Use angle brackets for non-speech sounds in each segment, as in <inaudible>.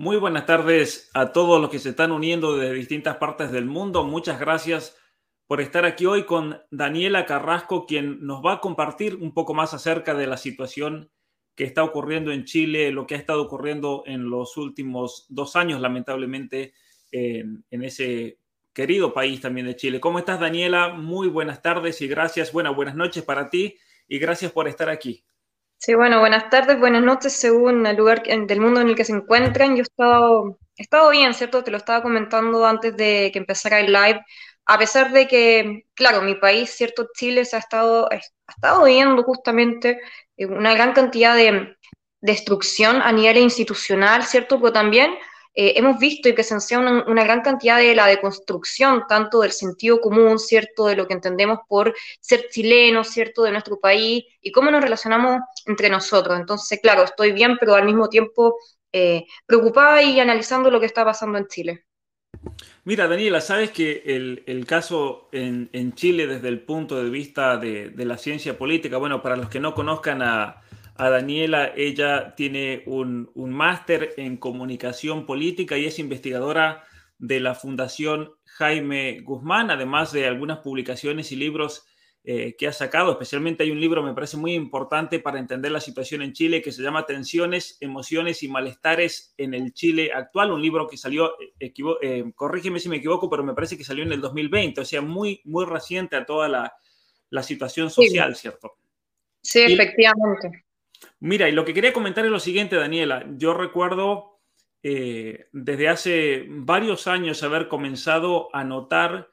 Muy buenas tardes a todos los que se están uniendo de distintas partes del mundo. Muchas gracias por estar aquí hoy con Daniela Carrasco, quien nos va a compartir un poco más acerca de la situación que está ocurriendo en Chile, lo que ha estado ocurriendo en los últimos dos años, lamentablemente, en, ese querido país también de Chile. ¿Cómo estás, Daniela? Muy buenas tardes y gracias. Bueno, buenas noches para ti y gracias por estar aquí. Sí, bueno, buenas tardes, buenas noches, según el lugar del mundo en el que se encuentran. Yo he estado, he estado bien, ¿cierto? Te lo estaba comentando antes de que empezara el live. A pesar de que, claro, mi país, ¿cierto? Chile se ha estado, ha estado viendo justamente eh, una gran cantidad de destrucción a nivel institucional, ¿cierto? Pero también eh, hemos visto y presenciado una, gran cantidad de la deconstrucción, tanto del sentido común, ¿cierto? De lo que entendemos por ser chilenos, ¿cierto? De nuestro país y cómo nos relacionamos entre nosotros. Entonces, claro, estoy bien, pero al mismo tiempo eh, preocupada y analizando lo que está pasando en Chile. Mira, Daniela, sabes que el, caso en, Chile desde el punto de vista de la ciencia política, bueno, para los que no conozcan a, a Daniela. Ella tiene un, máster en comunicación política y es investigadora de la Fundación Jaime Guzmán, además de algunas publicaciones y libros eh, que ha sacado. Especialmente hay un libro, me parece muy importante para entender la situación en Chile, que se llama Tensiones, Emociones y Malestares en el Chile Actual. Un libro que salió, eh, eh, corrígeme si me equivoco, pero me parece que salió en el 2020, o sea, muy, muy reciente a toda la, situación social, ¿cierto? Sí, efectivamente. Mira, y lo que quería comentar es lo siguiente, Daniela. Yo recuerdo eh, desde hace varios años haber comenzado a notar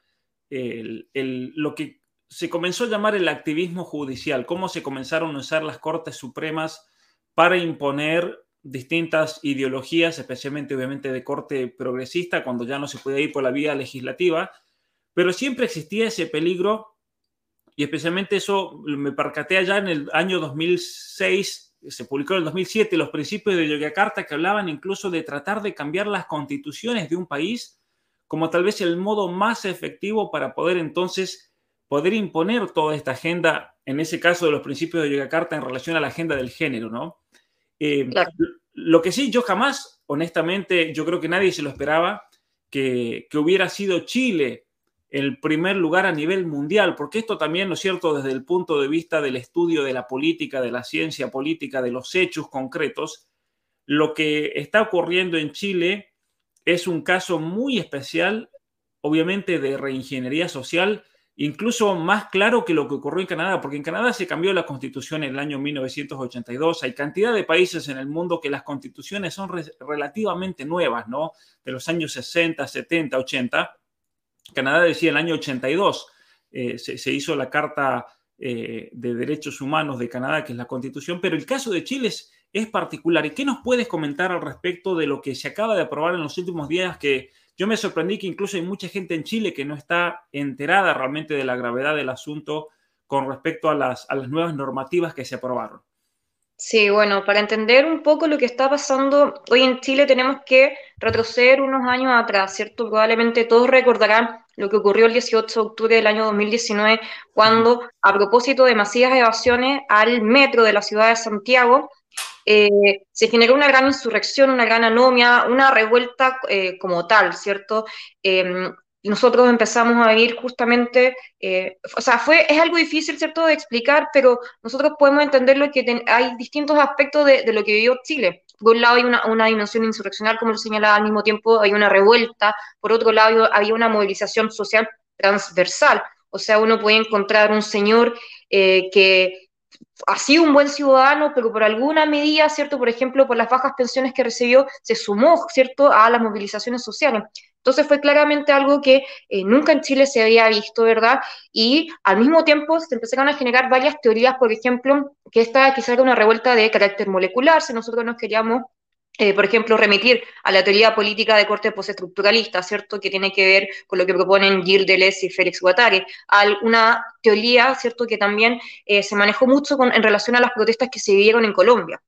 lo que se comenzó a llamar el activismo judicial, cómo se comenzaron a usar las Cortes Supremas para imponer distintas ideologías, especialmente obviamente de corte progresista, cuando ya no se puede ir por la vía legislativa, pero siempre existía ese peligro y especialmente eso me percaté allá en el año 2006, se publicó en el 2007 los principios de Yogyakarta que hablaban incluso de tratar de cambiar las constituciones de un país como tal vez el modo más efectivo para poder entonces poder imponer toda esta agenda, en ese caso de los principios de Yogyakarta en relación a la agenda del género, ¿no? Eh, lo que sí, yo jamás, honestamente, yo creo que nadie se lo esperaba, que, que hubiera sido Chile el primer lugar a nivel mundial, porque esto también, ¿no es cierto?, desde el punto de vista del estudio de la política, de la ciencia política, de los hechos concretos, lo que está ocurriendo en Chile es un caso muy especial, obviamente, de reingeniería social, incluso más claro que lo que ocurrió en Canadá, porque en Canadá se cambió la constitución en el año 1982. Hay cantidad de países en el mundo que las constituciones son relativamente nuevas, ¿no? De los años 60, 70, 80 Canadá decía en el año 82, eh, se, hizo la Carta eh, de Derechos Humanos de Canadá, que es la Constitución, pero el caso de Chile es, particular. ¿Y qué nos puedes comentar al respecto de lo que se acaba de aprobar en los últimos días? Que yo me sorprendí que incluso hay mucha gente en Chile que no está enterada realmente de la gravedad del asunto con respecto a las nuevas normativas que se aprobaron. Sí, bueno, para entender un poco lo que está pasando hoy en Chile tenemos que retroceder unos años atrás, ¿cierto? Probablemente todos recordarán lo que ocurrió el 18 de octubre del año 2019, cuando a propósito de masivas evasiones al metro de la ciudad de Santiago, eh, se generó una gran insurrección, una gran anomia, una revuelta eh, como tal, ¿cierto? Em, nosotros empezamos a vivir justamente, eh, o sea, fue, es algo difícil, ¿cierto?, de explicar, pero nosotros podemos entenderlo que hay distintos aspectos de, lo que vivió Chile. Por un lado hay una, una, dimensión insurreccional, como lo señalaba al mismo tiempo, hay una revuelta, por otro lado había una movilización social transversal, o sea, uno puede encontrar un señor eh, que ha sido un buen ciudadano, pero por alguna medida, ¿cierto? Por ejemplo, por las bajas pensiones que recibió, se sumó, ¿cierto?, a las movilizaciones sociales. Entonces fue claramente algo que eh, nunca en Chile se había visto, ¿verdad? Y al mismo tiempo se empezaron a generar varias teorías, por ejemplo, que esta quizá era una revuelta de carácter molecular, si nosotros nos queríamos eh, por ejemplo, remitir a la teoría política de corte postestructuralista, ¿cierto?, que tiene que ver con lo que proponen Gilles Deleuze y Félix Guattari, una teoría, ¿cierto?, que también eh, se manejó mucho en relación a las protestas que se vivieron en Colombia.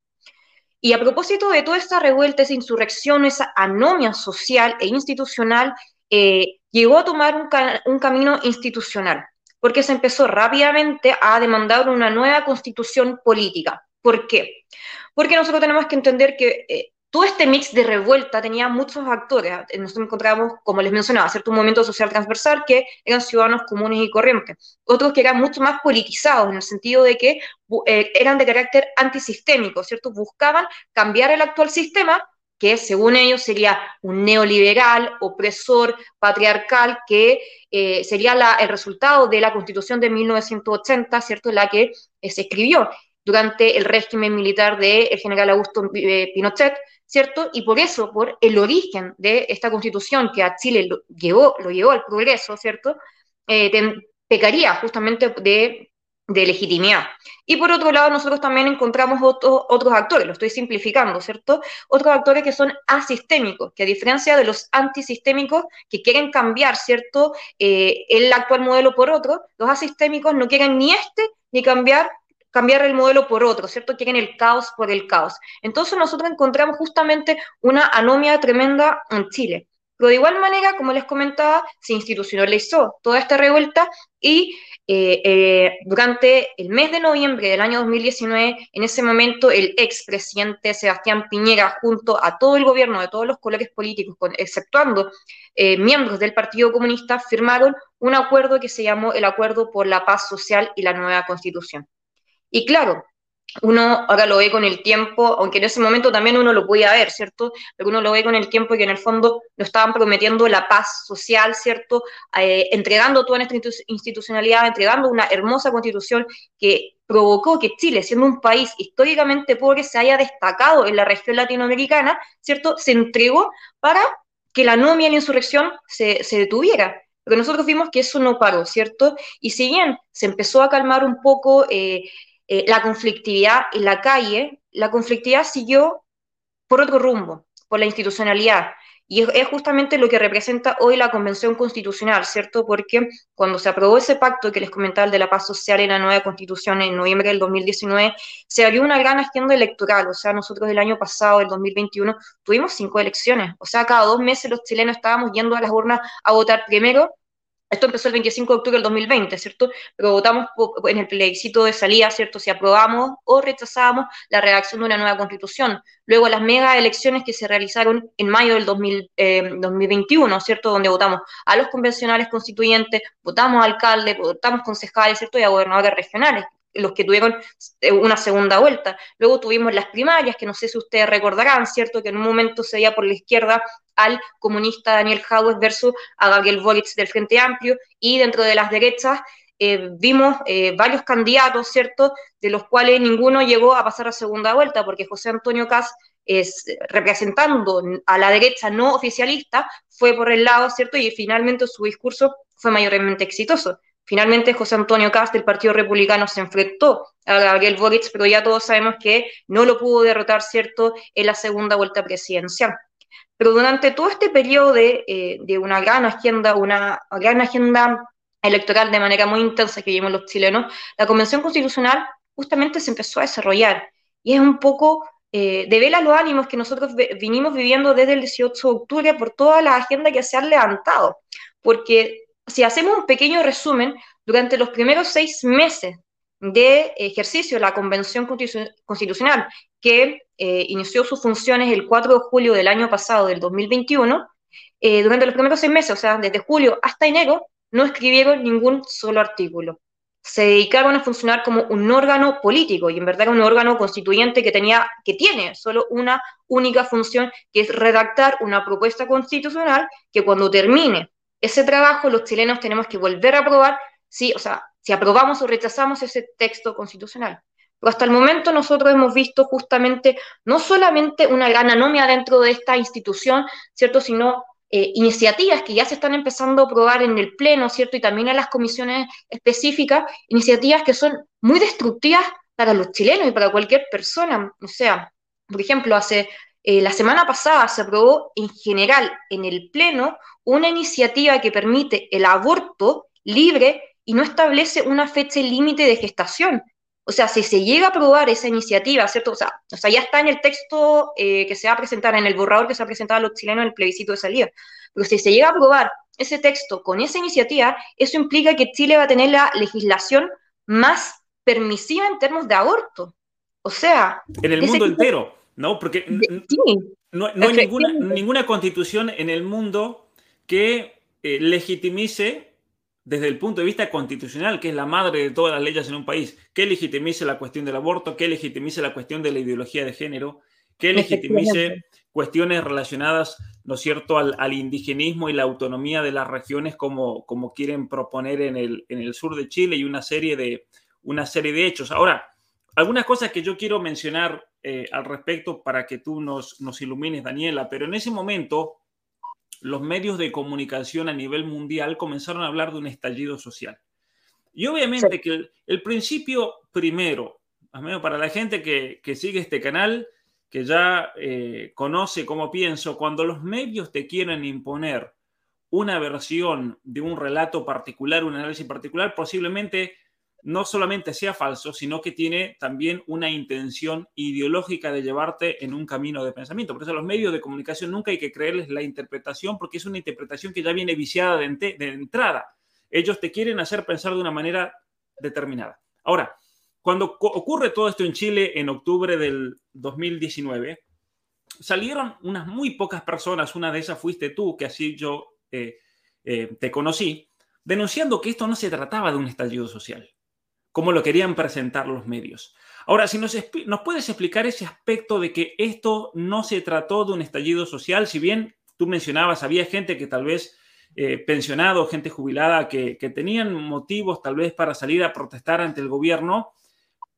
Y a propósito de toda esta revuelta, esa insurrección, esa anomia social e institucional, eh, llegó a tomar un, un camino institucional, porque se empezó rápidamente a demandar una nueva constitución política. ¿Por qué? Porque nosotros tenemos que entender que todo este mix de revuelta tenía muchos actores. Nos encontramos, como les mencionaba, cierto un movimiento social transversal que eran ciudadanos comunes y corrientes. Otros que eran mucho más politizados, en el sentido de que eh, eran de carácter antisistémico, ¿cierto? Buscaban cambiar el actual sistema, que según ellos sería un neoliberal, opresor, patriarcal, que eh, sería el resultado de la constitución de 1980, ¿cierto? La que eh, se escribió durante el régimen militar del general Augusto Pinochet, ¿cierto? Y por eso, por el origen de esta constitución que a Chile lo llevó, lo llevó al progreso, ¿cierto? Eh, pecaría justamente de, de, legitimidad. Y por otro lado, nosotros también encontramos otros actores, lo estoy simplificando, ¿cierto? Otros actores que son asistémicos, que a diferencia de los antisistémicos que quieren cambiar, ¿cierto? Eh, el actual modelo por otro, los asistémicos no quieren ni este ni cambiar cambiar el modelo por otro, ¿cierto? Quieren el caos por el caos. Entonces nosotros encontramos justamente una anomia tremenda en Chile. Pero de igual manera, como les comentaba, se institucionalizó toda esta revuelta y eh, eh, durante el mes de noviembre del año 2019, en ese momento el expresidente Sebastián Piñera, junto a todo el gobierno de todos los colores políticos, exceptuando eh, miembros del Partido Comunista, firmaron un acuerdo que se llamó el Acuerdo por la Paz Social y la Nueva Constitución. Y claro, uno ahora lo ve con el tiempo, aunque en ese momento también uno lo podía ver, ¿cierto? Pero uno lo ve con el tiempo que en el fondo nos estaban prometiendo la paz social, ¿cierto? Eh, entregando toda nuestra institucionalidad, entregando una hermosa constitución que provocó que Chile, siendo un país históricamente pobre, se haya destacado en la región latinoamericana, ¿cierto? Se entregó para que la anomia y la insurrección se, se detuviera. Pero nosotros vimos que eso no paró, ¿cierto? Y si bien se empezó a calmar un poco eh, eh, la conflictividad en la calle, la conflictividad siguió por otro rumbo, por la institucionalidad. Y es, justamente lo que representa hoy la Convención Constitucional, ¿cierto? Porque cuando se aprobó ese pacto que les comentaba, el de la paz social en la nueva Constitución en noviembre del 2019, se abrió una gran agenda electoral. O sea, nosotros el año pasado, el 2021, tuvimos cinco elecciones. O sea, cada dos meses los chilenos estábamos yendo a las urnas a votar primero esto empezó el 25 de octubre del 2020, ¿cierto? Pero votamos en el plebiscito de salida, ¿cierto? Si aprobamos o rechazábamos la redacción de una nueva constitución. Luego las mega elecciones que se realizaron en mayo del 2021, eh, ¿cierto? Donde votamos a los convencionales constituyentes, votamos alcaldes, votamos concejales, ¿cierto? Y a gobernadores regionales los que tuvieron eh, una segunda vuelta. Luego tuvimos las primarias, que no sé si ustedes recordarán, ¿cierto? Que en un momento se veía por la izquierda al comunista Daniel Jaues versus a Gabriel Boric del Frente Amplio, y dentro de las derechas eh, vimos eh, varios candidatos, ¿cierto? De los cuales ninguno llegó a pasar a segunda vuelta, porque José Antonio Cas es, representando a la derecha no oficialista, fue por el lado, ¿cierto? Y finalmente su discurso fue mayormente exitoso. Finalmente, José Antonio Cast del Partido Republicano se enfrentó a Gabriel Boric, pero ya todos sabemos que no lo pudo derrotar, ¿cierto?, en la segunda vuelta presidencial. Pero durante todo este periodo de, eh, de una gran agenda, una gran agenda electoral de manera muy intensa que vivimos los chilenos, la Convención Constitucional justamente se empezó a desarrollar. Y es un poco eh, de vela los ánimos que nosotros vinimos viviendo desde el 18 de octubre por toda la agenda que se ha levantado. Porque si hacemos un pequeño resumen, durante los primeros seis meses de ejercicio de la Convención Constitucional, que eh, inició sus funciones el 4 de julio del año pasado, del 2021, eh, durante los primeros seis meses, o sea, desde julio hasta enero, no escribieron ningún solo artículo. Se dedicaron a funcionar como un órgano político y en verdad era un órgano constituyente que tenía, que tiene solo una única función, que es redactar una propuesta constitucional que cuando termine ese trabajo los chilenos tenemos que volver a aprobar, sí, o sea, si aprobamos o rechazamos ese texto constitucional. Pero hasta el momento nosotros hemos visto justamente no solamente una gran anomia dentro de esta institución, ¿cierto? Sino eh, iniciativas que ya se están empezando a aprobar en el Pleno, ¿cierto? Y también en las comisiones específicas, iniciativas que son muy destructivas para los chilenos y para cualquier persona. O sea, por ejemplo, hace eh, la semana pasada se aprobó en general en el Pleno una iniciativa que permite el aborto libre y no establece una fecha límite de gestación. O sea, si se llega a aprobar esa iniciativa, ¿cierto? O sea, o sea ya está en el texto eh, que se va a presentar, en el borrador que se va a presentar a los chilenos en el plebiscito de salida. Pero si se llega a aprobar ese texto con esa iniciativa, eso implica que Chile va a tener la legislación más permisiva en términos de aborto. O sea... En el mundo entero, ¿no? Porque no, hay ninguna, ninguna, constitución en el mundo que eh, legitimice desde el punto de vista constitucional, que es la madre de todas las leyes en un país, que legitimice la cuestión del aborto, que legitimice la cuestión de la ideología de género, que legitimice cuestiones relacionadas, ¿no es cierto?, al, indigenismo y la autonomía de las regiones como, como quieren proponer en el, en el sur de Chile y una serie de, una serie de hechos. Ahora, algunas cosas que yo quiero mencionar eh, al respecto para que tú nos, nos ilumines, Daniela, pero en ese momento los medios de comunicación a nivel mundial comenzaron a hablar de un estallido social. Y obviamente que el, principio primero, para la gente que, sigue este canal, que ya eh, conoce cómo pienso, cuando los medios te quieren imponer una versión de un relato particular, un análisis particular, posiblemente no solamente sea falso, sino que tiene también una intención ideológica de llevarte en un camino de pensamiento. Por eso los medios de comunicación nunca hay que creerles la interpretación porque es una interpretación que ya viene viciada de, entrada. Ellos te quieren hacer pensar de una manera determinada. Ahora, cuando ocurre todo esto en Chile en octubre del 2019, salieron unas muy pocas personas, una de esas fuiste tú, que así yo eh, eh, te conocí, denunciando que esto no se trataba de un estallido social como lo querían presentar los medios. Ahora, si nos, nos puedes explicar ese aspecto de que esto no se trató de un estallido social, si bien tú mencionabas, había gente que tal vez eh, pensionado, gente jubilada, que, tenían motivos tal vez para salir a protestar ante el gobierno,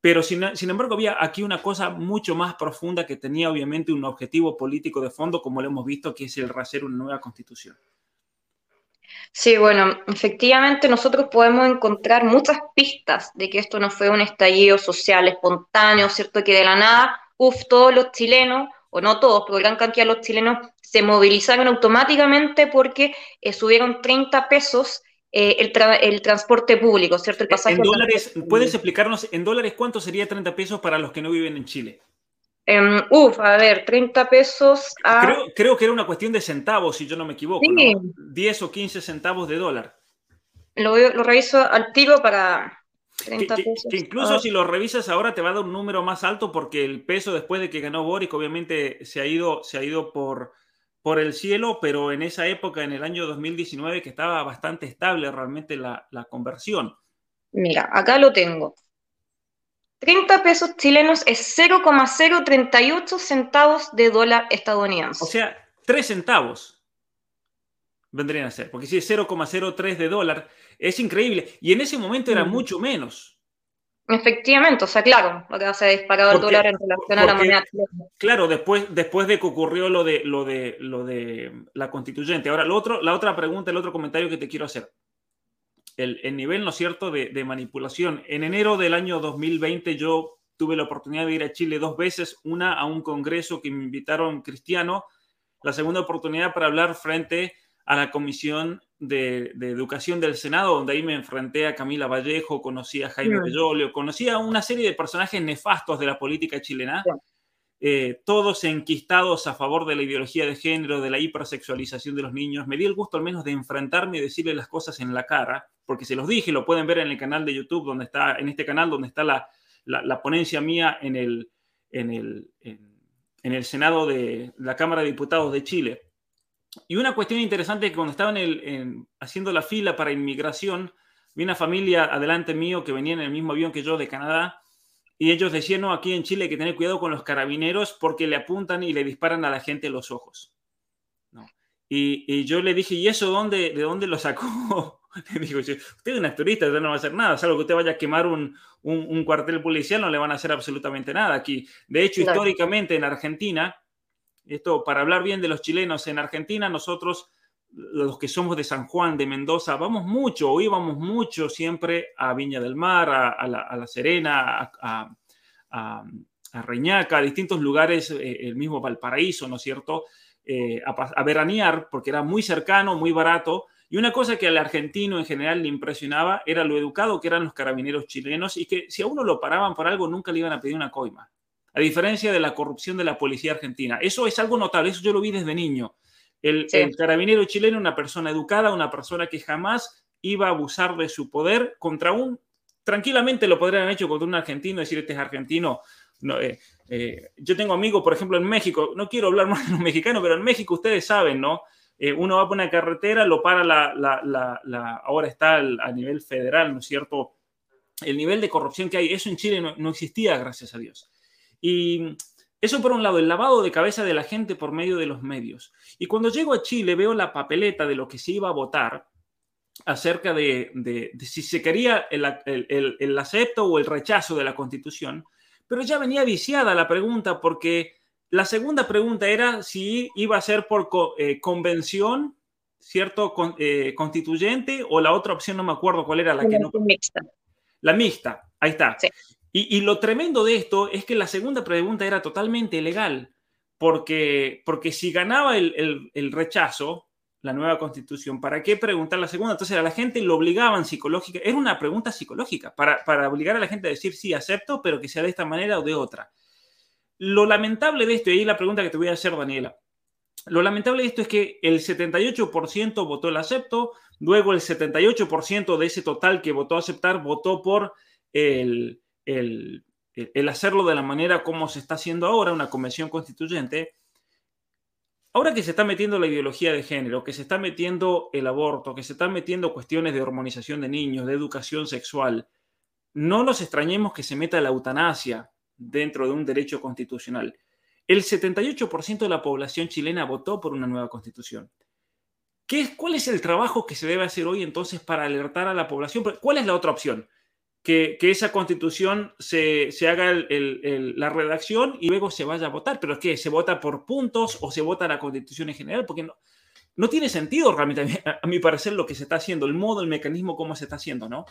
pero sin, sin, embargo había aquí una cosa mucho más profunda que tenía obviamente un objetivo político de fondo, como lo hemos visto, que es el hacer una nueva constitución. Sí, bueno, efectivamente nosotros podemos encontrar muchas pistas de que esto no fue un estallido social espontáneo, ¿cierto? Que de la nada, uff, todos los chilenos, o no todos, pero gran cantidad de los chilenos se movilizaron automáticamente porque eh, subieron 30 pesos eh, el, transporte público, ¿cierto? El pasaje. En dólares, ¿puedes explicarnos en dólares cuánto sería 30 pesos para los que no viven en Chile? Um, uf, a ver, 30 pesos a... Creo, que era una cuestión de centavos, si yo no me equivoco, sí. 10 o 15 centavos de dólar. Lo, lo reviso al tiro para 30 pesos. Que, incluso si lo revisas ahora te va a dar un número más alto porque el peso después de que ganó Boric obviamente se ha ido, se ha ido por, por el cielo, pero en esa época, en el año 2019, que estaba bastante estable realmente la, la conversión. Mira, acá lo tengo. 30 pesos chilenos es 0,038 centavos de dólar estadounidense. O sea, 3 centavos vendrían a ser, porque si es 0,03 de dólar, es increíble. Y en ese momento era mm. mucho menos. Efectivamente, o sea, claro, lo que se ha disparado el dólar en relación a la moneda chilena. Claro, después, después de que ocurrió lo de, lo, de, lo de la constituyente. Ahora, lo otro, la otra pregunta, el otro comentario que te quiero hacer el, nivel, ¿no es cierto?, de, manipulación. En enero del año 2020 yo tuve la oportunidad de ir a Chile dos veces, una a un congreso que me invitaron cristiano, la segunda oportunidad para hablar frente a la Comisión de, Educación del Senado, donde ahí me enfrenté a Camila Vallejo, conocí a Jaime mm. Bellolio, conocí a una serie de personajes nefastos de la política chilena. Eh, todos enquistados a favor de la ideología de género, de la hipersexualización de los niños. Me di el gusto al menos de enfrentarme y decirle las cosas en la cara, porque se los dije, lo pueden ver en el canal de YouTube, donde está, en este canal donde está la, la, ponencia mía en el, en el, en, el Senado de la Cámara de Diputados de Chile. Y una cuestión interesante es que cuando estaban haciendo la fila para inmigración, vi una familia adelante mío que venía en el mismo avión que yo de Canadá y ellos decían, no, aquí en Chile hay que tener cuidado con los carabineros porque le apuntan y le disparan a la gente los ojos. Y, yo le dije, ¿y eso dónde, de dónde lo sacó? <laughs> Digo, usted es un turista, usted no va a hacer nada, salvo que usted vaya a quemar un, un, cuartel policial, no le van a hacer absolutamente nada aquí. De hecho, históricamente en Argentina, esto para hablar bien de los chilenos, en Argentina nosotros, los que somos de San Juan, de Mendoza, vamos mucho, o íbamos mucho siempre a Viña del Mar, a, la, Serena, a, a, Reñaca, a distintos lugares, eh, el mismo Valparaíso, ¿no es cierto? Eh, a, veranear, porque era muy cercano, muy barato. Y una cosa que al argentino en general le impresionaba era lo educado que eran los carabineros chilenos y que si a uno lo paraban por algo nunca le iban a pedir una coima. A diferencia de la corrupción de la policía argentina. Eso es algo notable, eso yo lo vi desde niño. El, el carabinero chileno, una persona educada, una persona que jamás iba a abusar de su poder contra un tranquilamente lo podrían haber hecho contra un argentino, decir este es argentino, no, eh, eh, yo tengo amigos, por ejemplo, en México, no quiero hablar <laughs> más de los mexicanos, pero en México ustedes saben, ¿no? Eh, uno va por una carretera, lo para la, la, la, ahora está a nivel federal, ¿no es cierto? El nivel de corrupción que hay, eso en Chile no, no existía, gracias a Dios. Y eso por un lado, el lavado de cabeza de la gente por medio de los medios. Y cuando llego a Chile veo la papeleta de lo que se iba a votar acerca de, de, de si se quería el, el, el, acepto o el rechazo de la constitución, pero ya venía viciada la pregunta porque la segunda pregunta era si iba a ser por eh, convención, ¿cierto? Eh, constituyente o la otra opción, no me acuerdo cuál era la que no. Mixta. La mixta, ahí está. Y, lo tremendo de esto es que la segunda pregunta era totalmente ilegal, porque, porque si ganaba el, el rechazo, la nueva constitución, ¿para qué preguntar la segunda? Entonces a la gente lo obligaban psicológica, era una pregunta psicológica, para, para obligar a la gente a decir sí, acepto, pero que sea de esta manera o de otra. Lo lamentable de esto, y ahí la pregunta que te voy a hacer, Daniela, lo lamentable de esto es que el 78% votó el acepto, luego el 78% de ese total que votó aceptar votó por el, el, el hacerlo de la manera como se está haciendo ahora, una convención constituyente, Ahora que se está metiendo la ideología de género, que se está metiendo el aborto, que se están metiendo cuestiones de hormonización de niños, de educación sexual, no nos extrañemos que se meta la eutanasia dentro de un derecho constitucional. El 78% de la población chilena votó por una nueva constitución. ¿Qué es, ¿Cuál es el trabajo que se debe hacer hoy entonces para alertar a la población? ¿Cuál es la otra opción? Que, esa constitución se, haga la redacción y luego se vaya a votar. Pero es que se vota por puntos o se vota la constitución en general, porque no, no tiene sentido realmente, a, mi parecer, lo que se está haciendo, el modo, el mecanismo, cómo se está haciendo, ¿no?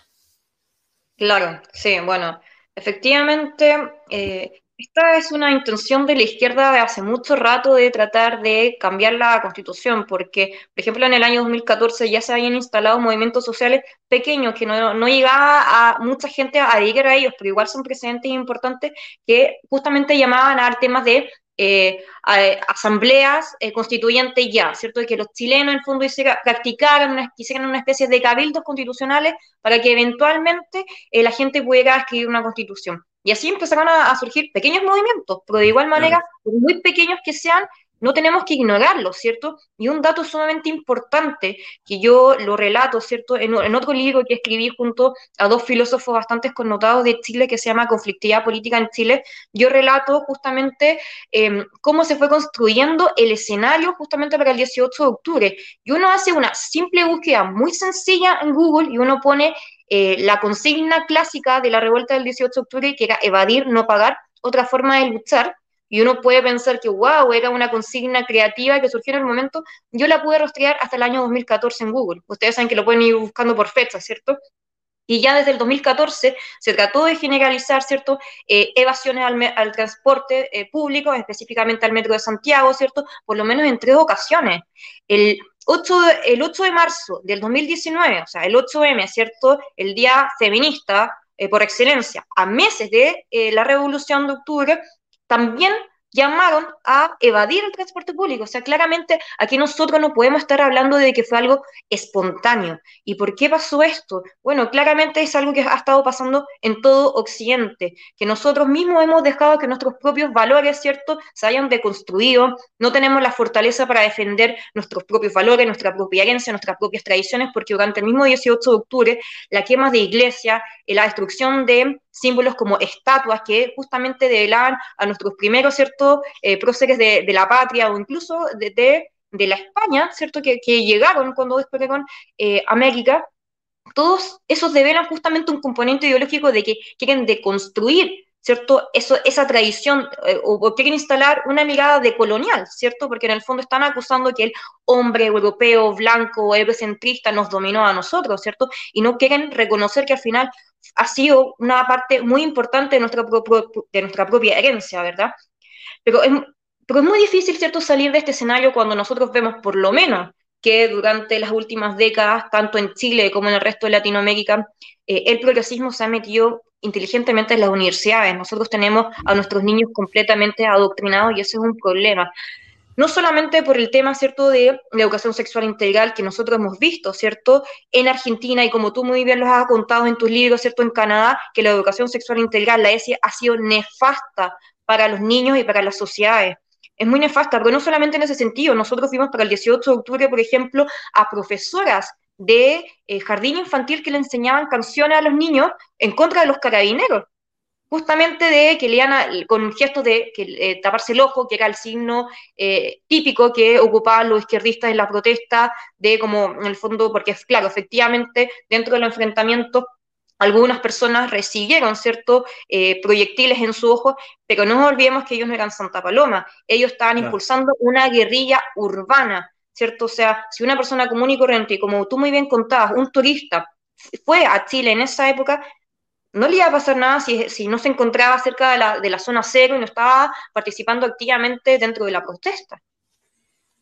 Claro, sí, bueno, efectivamente, eh, esta es una intención de la izquierda de hace mucho rato de tratar de cambiar la constitución, porque, por ejemplo, en el año 2014 ya se habían instalado movimientos sociales pequeños que no, no llegaba a mucha gente a adherir a ellos, pero igual son precedentes importantes que justamente llamaban a temas de eh, asambleas eh, constituyentes ya, ¿cierto? Que los chilenos en el fondo practicaran, una, quisieran una especie de cabildos constitucionales para que eventualmente eh, la gente pudiera escribir una constitución. Y así empezaron a, surgir pequeños movimientos, pero de igual manera, muy pequeños que sean, no tenemos que ignorarlos, ¿cierto? Y un dato sumamente importante, que yo lo relato, ¿cierto? En, otro libro que escribí junto a dos filósofos bastante connotados de Chile, que se llama Conflictividad Política en Chile, yo relato justamente em, cómo se fue construyendo el escenario justamente para el 18 de octubre. Y uno hace una simple búsqueda muy sencilla en Google y uno pone eh, la consigna clásica de la revuelta del 18 de octubre, que era evadir, no pagar, otra forma de luchar, y uno puede pensar que, wow, era una consigna creativa que surgió en el momento, yo la pude rastrear hasta el año 2014 en Google. Ustedes saben que lo pueden ir buscando por fecha, ¿cierto? Y ya desde el 2014 se trató de generalizar, ¿cierto?, eh, evasiones al, transporte eh, público, específicamente al Metro de Santiago, ¿cierto?, por lo menos en tres ocasiones. El 8 de, el 8 de marzo del 2019, o sea, el 8M, ¿cierto?, el día feminista eh, por excelencia, a meses de la Revolución de Octubre, también llamaron a evadir el transporte público. O sea, claramente aquí nosotros no podemos estar hablando de que fue algo espontáneo. ¿Y por qué pasó esto? Bueno, claramente es algo que ha estado pasando en todo Occidente, que nosotros mismos hemos dejado que nuestros propios valores, ¿cierto?, se hayan deconstruido, no tenemos la fortaleza para defender nuestros propios valores, nuestra propia herencia, nuestras propias tradiciones, porque durante el mismo 18 de octubre, la quema de iglesia, la destrucción de símbolos como estatuas que justamente develaban a nuestros primeros, ¿cierto?, eh, próceres de, la patria o incluso de, de, la España, ¿cierto?, que, llegaron cuando descubrieron eh, América, todos esos develan justamente un componente ideológico de que quieren deconstruir ¿cierto? Eso, esa tradición, eh, o, quieren instalar una mirada de colonial, ¿cierto? Porque en el fondo están acusando que el hombre europeo, blanco, eurocentrista nos dominó a nosotros, ¿cierto? Y no quieren reconocer que al final ha sido una parte muy importante de nuestra, de nuestra propia herencia, ¿verdad? Pero es, pero es muy difícil, ¿cierto?, salir de este escenario cuando nosotros vemos, por lo menos, que durante las últimas décadas, tanto en Chile como en el resto de Latinoamérica, eh, el progresismo se ha metido inteligentemente en las universidades. Nosotros tenemos a nuestros niños completamente adoctrinados y ese es un problema. No solamente por el tema, ¿cierto?, de la educación sexual integral que nosotros hemos visto, ¿cierto?, en Argentina y como tú muy bien lo has contado en tus libros, ¿cierto?, en Canadá, que la educación sexual integral, la ESI, ha sido nefasta para los niños y para las sociedades es muy nefasta, pero no solamente en ese sentido. Nosotros vimos para el 18 de octubre, por ejemplo, a profesoras de eh, jardín infantil que le enseñaban canciones a los niños en contra de los carabineros, justamente de que leían con gestos de que, eh, taparse el ojo, que era el signo eh, típico que ocupaban los izquierdistas en la protesta, de como en el fondo, porque claro, efectivamente dentro de los enfrentamientos algunas personas recibieron ciertos eh, proyectiles en su ojo, pero no nos olvidemos que ellos no eran Santa Paloma, ellos estaban impulsando una guerrilla urbana, ¿cierto? O sea, si una persona común y corriente, como tú muy bien contabas, un turista fue a Chile en esa época, no le iba a pasar nada si, no se encontraba cerca de la, de la zona cero y no estaba participando activamente dentro de la protesta.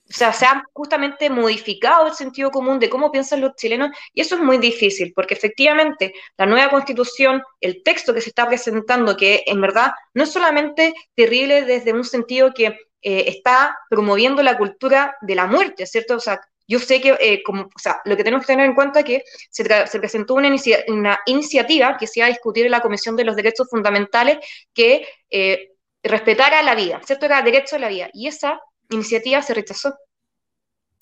O sea, se ha justamente modificado el sentido común de cómo piensan los chilenos y eso es muy difícil porque efectivamente la nueva constitución, el texto que se está presentando, que en verdad no es solamente terrible desde un sentido que eh, está promoviendo la cultura de la muerte, ¿cierto? O sea, yo sé que, eh, como, o sea, lo que tenemos que tener en cuenta es que se, presentó una, una, iniciativa que se iba a discutir en la Comisión de los Derechos Fundamentales que eh, respetara la vida, ¿cierto? Era derecho a la vida. Y esa iniciativa se rechazó.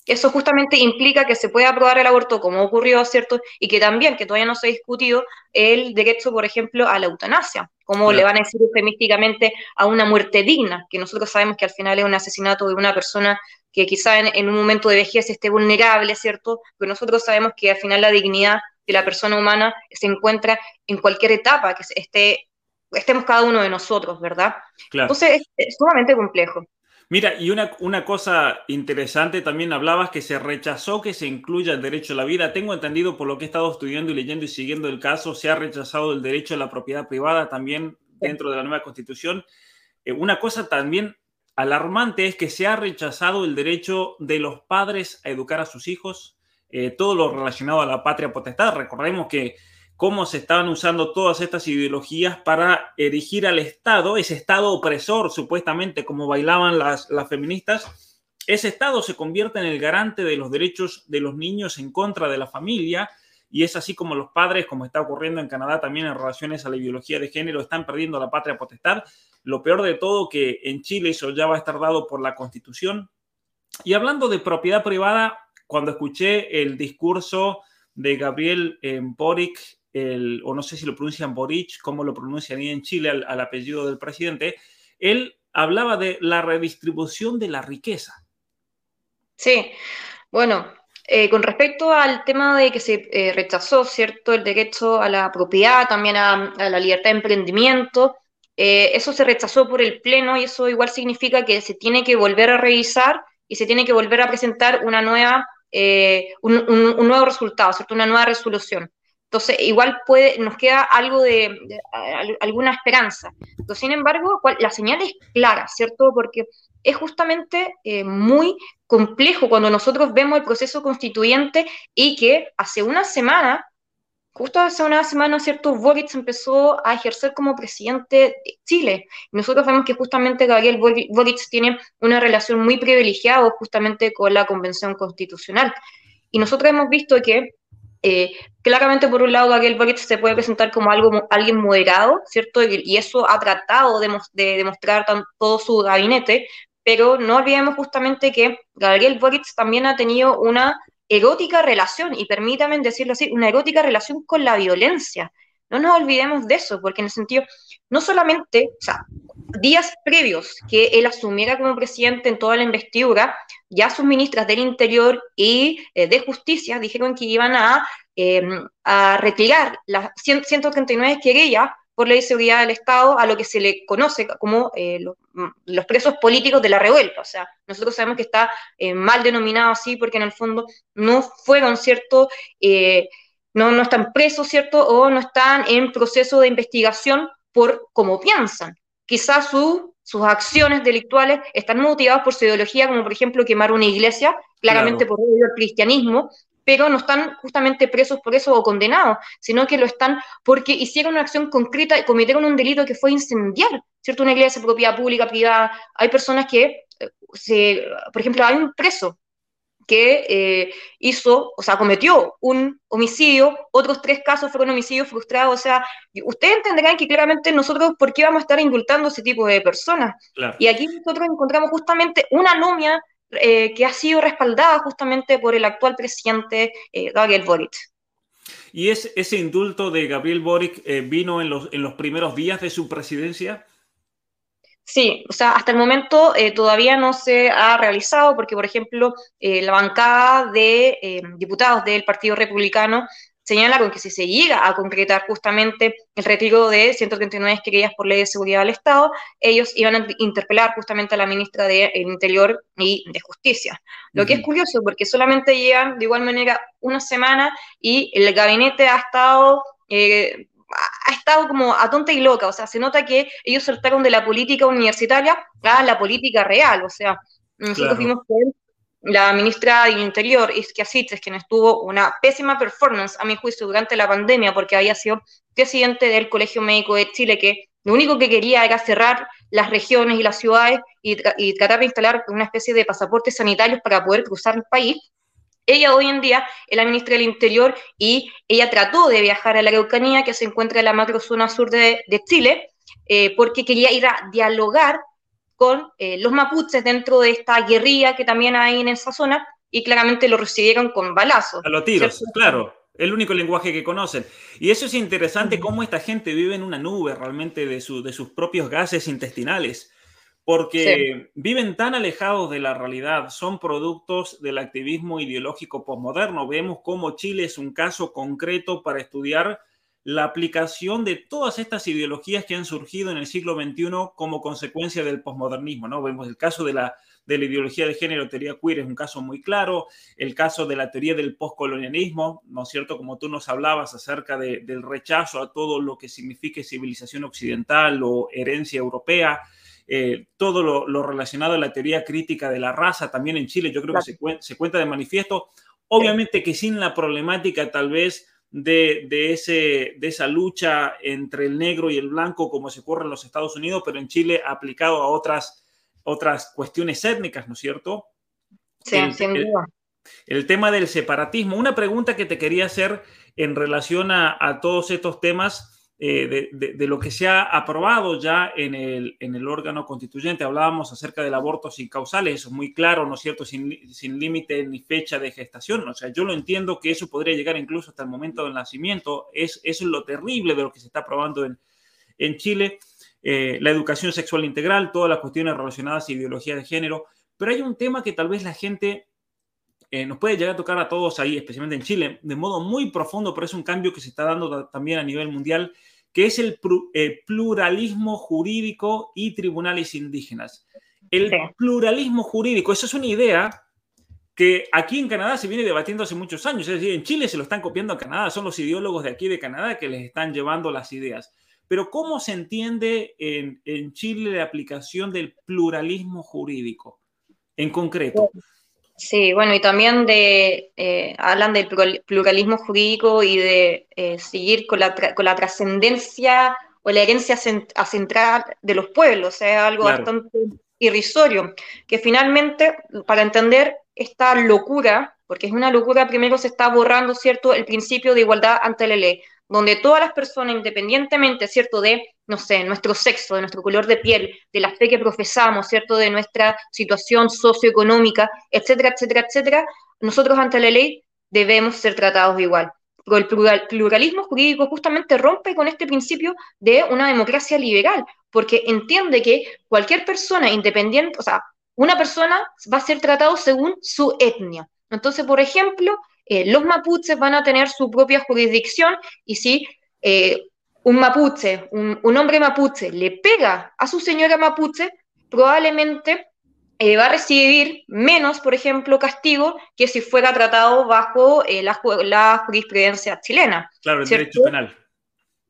Eso justamente implica que se puede aprobar el aborto como ocurrió, ¿cierto? Y que también, que todavía no se ha discutido, el derecho, por ejemplo, a la eutanasia, como le van a decir eufemísticamente a una muerte digna, que nosotros sabemos que al final es un asesinato de una persona que quizá en, un momento de vejez esté vulnerable, ¿cierto? Pero nosotros sabemos que al final la dignidad de la persona humana se encuentra en cualquier etapa que esté, estemos cada uno de nosotros, ¿verdad? Entonces es sumamente complejo. Mira, y una, una, cosa interesante, también hablabas que se rechazó que se incluya el derecho a la vida. Tengo entendido por lo que he estado estudiando y leyendo y siguiendo el caso, se ha rechazado el derecho a la propiedad privada también dentro de la nueva constitución. Eh, una cosa también alarmante es que se ha rechazado el derecho de los padres a educar a sus hijos, eh, todo lo relacionado a la patria potestad. Recordemos que cómo se estaban usando todas estas ideologías para erigir al Estado, ese Estado opresor, supuestamente, como bailaban las, las feministas, ese Estado se convierte en el garante de los derechos de los niños en contra de la familia, y es así como los padres, como está ocurriendo en Canadá también en relaciones a la ideología de género, están perdiendo la patria potestad. Lo peor de todo que en Chile eso ya va a estar dado por la Constitución. Y hablando de propiedad privada, cuando escuché el discurso de Gabriel Boric o no sé si lo pronuncian Boric, como lo pronuncian ahí en Chile al, apellido del presidente, él hablaba de la redistribución de la riqueza. Sí, bueno, eh, con respecto al tema de que se eh, rechazó, ¿cierto?, el derecho a la propiedad, también a, la libertad de emprendimiento, eh, eso se rechazó por el Pleno y eso igual significa que se tiene que volver a revisar y se tiene que volver a presentar una nueva, un, un, nuevo resultado, ¿cierto?, una nueva resolución. Entonces, igual puede, nos queda algo de, alguna esperanza. Entonces, sin embargo, la señal es clara, ¿cierto? Porque es justamente eh, muy complejo cuando nosotros vemos el proceso constituyente y que hace una semana, justo hace una semana, ¿cierto? Boric empezó a ejercer como presidente de Chile. Y nosotros vemos que justamente Gabriel Boric tiene una relación muy privilegiada justamente con la Convención Constitucional. Y nosotros hemos visto que eh, claramente, por un lado, Gabriel Boric se puede presentar como algo, alguien moderado, ¿cierto? Y, eso ha tratado de, demostrar todo su gabinete, pero no olvidemos justamente que Gabriel Boric también ha tenido una erótica relación, y permítanme decirlo así, una erótica relación con la violencia. No nos olvidemos de eso, porque en el sentido, no solamente, días previos que él asumiera como presidente en toda la investidura, ya sus ministras del Interior y eh, de Justicia dijeron que iban a a retirar las 139 querellas por ley de seguridad del Estado a lo que se le conoce como eh, mm, los, presos políticos de la revuelta. O sea, nosotros sabemos que está eh, mal denominado así porque en el fondo no fueron, ¿cierto? Eh, no, no están presos, ¿cierto? O no están en proceso de investigación por cómo piensan. Quizás sus acciones delictuales están motivadas por su ideología, como por ejemplo quemar una iglesia, claramente por el cristianismo, pero no están justamente presos por eso o condenados, sino que lo están porque hicieron una acción concreta y cometieron un delito que fue incendiar, ¿cierto? Una iglesia, propiedad pública, privada. Hay personas que, eh, se, por ejemplo, hay un preso que eh, hizo, o sea, cometió un homicidio, otros tres casos fueron homicidios frustrados, o sea, ustedes entenderán que claramente nosotros, ¿por qué vamos a estar indultando ese tipo de personas? Y aquí nosotros encontramos justamente una anomia eh, que ha sido respaldada justamente por el actual presidente eh, Gabriel Boric. ¿Y es, ese indulto de Gabriel Boric eh, vino en los, en los primeros días de su presidencia? Sí, o sea, hasta el momento todavía no se ha realizado porque, por ejemplo, la bancada de diputados del Partido Republicano señala con que si se llega a concretar justamente el retiro de 139 querellas por ley de seguridad del Estado, ellos iban a interpelar justamente a la ministra del Interior y de Justicia. Lo que es curioso porque solamente llegan de igual manera una semana y el gabinete ha estado... Eh, ha estado como a tonta y loca, o sea, se nota que ellos saltaron de la política universitaria a la política real, o sea, nosotros vimos que la ministra del Interior, Isquia Siches, quien estuvo una pésima performance, a mi juicio, durante la pandemia, porque había sido presidente del Colegio Médico de Chile, que lo único que quería era cerrar las regiones y las ciudades y, tratar de instalar una especie de pasaportes sanitarios para poder cruzar el país. Ella hoy en día es la ministra del Interior y ella trató de viajar a la Araucanía, que se encuentra en la macrozona sur de, Chile, eh, porque quería ir a dialogar con eh, los mapuches dentro de esta guerrilla que también hay en esa zona y claramente lo recibieron con balazos. A los tiros, claro. El único lenguaje que conocen. Y eso es interesante cómo esta gente vive en una nube realmente de, de sus propios gases intestinales, porque viven tan alejados de la realidad, son productos del activismo ideológico posmoderno. Vemos cómo Chile es un caso concreto para estudiar la aplicación de todas estas ideologías que han surgido en el siglo XXI como consecuencia del posmodernismo. ¿no? Vemos el caso de la, de la ideología de género, teoría queer, es un caso muy claro, el caso de la teoría del postcolonialismo, ¿no es cierto? Como tú nos hablabas acerca del rechazo a todo lo que signifique civilización occidental o herencia europea. Eh, todo lo, relacionado a la teoría crítica de la raza, también en Chile, yo creo que se, se cuenta de manifiesto. Obviamente que sin la problemática tal vez de, ese, de esa lucha entre el negro y el blanco como se ocurre en los Estados Unidos, pero en Chile aplicado a otras, otras cuestiones étnicas, ¿no es cierto? Sí, el, sin duda. El, tema del separatismo. Una pregunta que te quería hacer en relación a, a todos estos temas eh, de, lo que se ha aprobado ya en el, en el, órgano constituyente. Hablábamos acerca del aborto sin causales, eso es muy claro, ¿no es cierto? Sin, sin límite ni fecha de gestación. O sea, yo lo entiendo que eso podría llegar incluso hasta el momento del nacimiento. Es, eso es lo terrible de lo que se está aprobando en, en Chile. Eh, la educación sexual integral, todas las cuestiones relacionadas a ideología de género. Pero hay un tema que tal vez la gente eh, nos puede llegar a tocar a todos ahí, especialmente en Chile, de modo muy profundo, pero es un cambio que se está dando también a nivel mundial, que es el eh, pluralismo jurídico y tribunales indígenas. El pluralismo jurídico, eso es una idea que aquí en Canadá se viene debatiendo hace muchos años, es decir, en Chile se lo están copiando a Canadá, son los ideólogos de aquí de Canadá que les están llevando las ideas. Pero ¿cómo se entiende en, en Chile la aplicación del pluralismo jurídico en concreto? Sí, bueno, y también de, eh, hablan del pluralismo jurídico y de eh, seguir con la, con la trascendencia o la herencia central de los pueblos, o sea, algo bastante irrisorio, que finalmente, para entender esta locura, porque es una locura, primero se está borrando, ¿cierto?, el principio de igualdad ante la ley, donde todas las personas, independientemente, ¿cierto?, de no sé, nuestro sexo, de nuestro color de piel, de la fe que profesamos, ¿cierto? De nuestra situación socioeconómica, etcétera, etcétera, etcétera, nosotros ante la ley debemos ser tratados igual. Pero el pluralismo jurídico justamente rompe con este principio de una democracia liberal, porque entiende que cualquier persona independiente, o sea, una persona va a ser tratado según su etnia. Entonces, por ejemplo, los mapuches van a tener su propia jurisdicción y si un mapuche, un, un, hombre mapuche le pega a su señora mapuche, probablemente eh, va a recibir menos, por ejemplo, castigo que si fuera tratado bajo eh, la, la, jurisprudencia chilena. Claro, el derecho penal.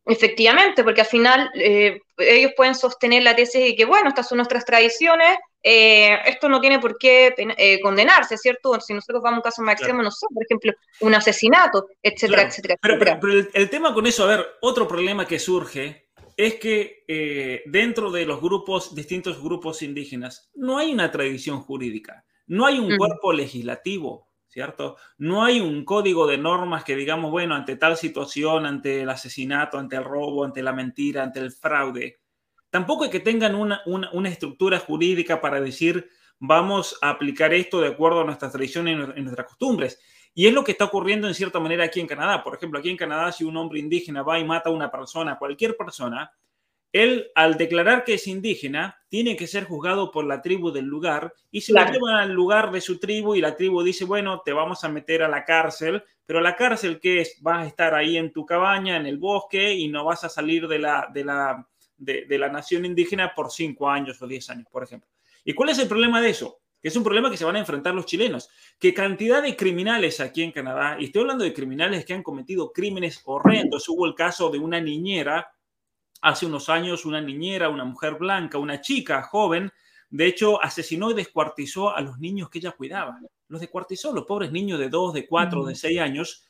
Efectivamente, porque al final eh, ellos pueden sostener la tesis de que, bueno, estas son nuestras tradiciones, esto no tiene por qué condenarse, ¿cierto? Si nosotros vamos a un caso más extremo, no sé, por ejemplo, un asesinato, etcétera, etcétera. Pero, pero, el, tema con eso, a ver, otro problema que surge es que eh, dentro de los grupos, distintos grupos indígenas, no hay una tradición jurídica, no hay un cuerpo legislativo, No hay un código de normas que digamos, bueno, ante tal situación, ante el asesinato, ante el robo, ante la mentira, ante el fraude. Tampoco hay que tengan una, una, estructura jurídica para decir, vamos a aplicar esto de acuerdo a nuestras tradiciones y nuestras costumbres. Y es lo que está ocurriendo en cierta manera aquí en Canadá. Por ejemplo, aquí en Canadá, si un hombre indígena va y mata a una persona, cualquier persona, él, al declarar que es indígena, tiene que ser juzgado por la tribu del lugar y se lo llevan al lugar de su tribu y la tribu dice, bueno, te vamos a meter a la cárcel, pero la cárcel que es, vas a estar ahí en tu cabaña, en el bosque y no vas a salir de la, de la, de la nación indígena por cinco años o diez años, por ejemplo. ¿Y cuál es el problema de eso? que es un problema que se van a enfrentar los chilenos. ¿Qué cantidad de criminales aquí en Canadá, y estoy hablando de criminales que han cometido crímenes horrendos, hubo el caso de una niñera, hace unos años, una niñera, una mujer blanca, una chica joven, de hecho, asesinó y descuartizó a los niños que ella cuidaba. Los descuartizó, los pobres niños de 2, de 4, de 6 años.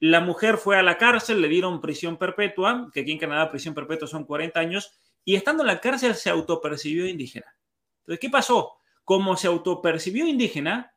La mujer fue a la cárcel, le dieron prisión perpetua, que aquí en Canadá prisión perpetua son 40 años, y estando en la cárcel se autopercibió indígena. Entonces, ¿qué pasó? como se autopercibió indígena,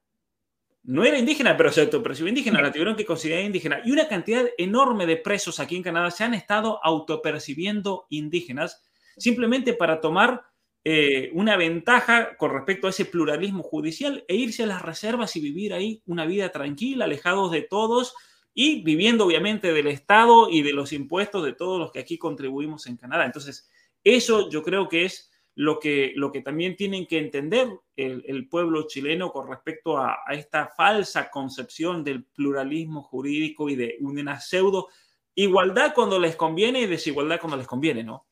no era indígena, pero se autopercibió indígena, la tuvieron que considerar indígena. Y una cantidad enorme de presos aquí en Canadá se han estado autopercibiendo indígenas simplemente para tomar eh, una ventaja con respecto a ese pluralismo judicial e irse a las reservas y vivir ahí una vida tranquila, alejados de todos y viviendo obviamente del Estado y de los impuestos de todos los que aquí contribuimos en Canadá. Entonces, eso yo creo que es lo que, lo que también tienen que entender el, pueblo chileno con respecto a, esta falsa concepción del pluralismo jurídico y de una pseudo igualdad cuando les conviene y desigualdad cuando les conviene, ¿no?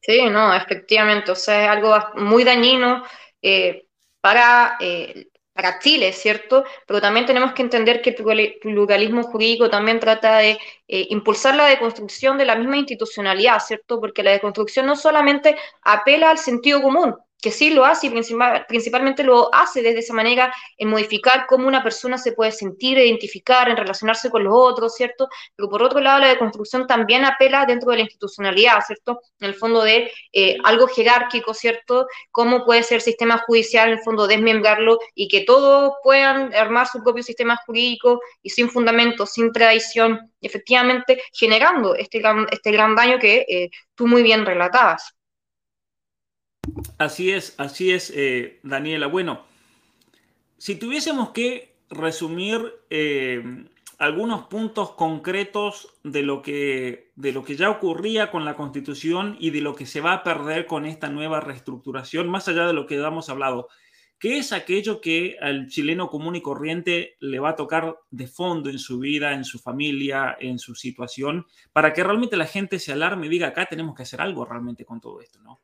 Sí, no, efectivamente, o sea, es algo muy dañino eh, para eh, para Chile, ¿cierto? Pero también tenemos que entender que el pluralismo jurídico también trata de eh, impulsar la deconstrucción de la misma institucionalidad, ¿cierto? Porque la deconstrucción no solamente apela al sentido común, que sí lo hace y principalmente lo hace desde esa manera en modificar cómo una persona se puede sentir, identificar, en relacionarse con los otros, ¿cierto? Pero por otro lado, la deconstrucción también apela dentro de la institucionalidad, ¿cierto? En el fondo de eh, algo jerárquico, ¿cierto? Cómo puede ser el sistema judicial, en el fondo desmembrarlo y que todos puedan armar su propio sistema jurídico y sin fundamento, sin tradición, efectivamente generando este gran, este gran daño que eh, tú muy bien relatabas. Así es, así es, eh, Daniela. Bueno, si tuviésemos que resumir eh, algunos puntos concretos de lo, que, de lo que ya ocurría con la Constitución y de lo que se va a perder con esta nueva reestructuración, más allá de lo que hemos hablado, ¿qué es aquello que al chileno común y corriente le va a tocar de fondo en su vida, en su familia, en su situación, para que realmente la gente se alarme y diga, acá tenemos que hacer algo realmente con todo esto, ¿no?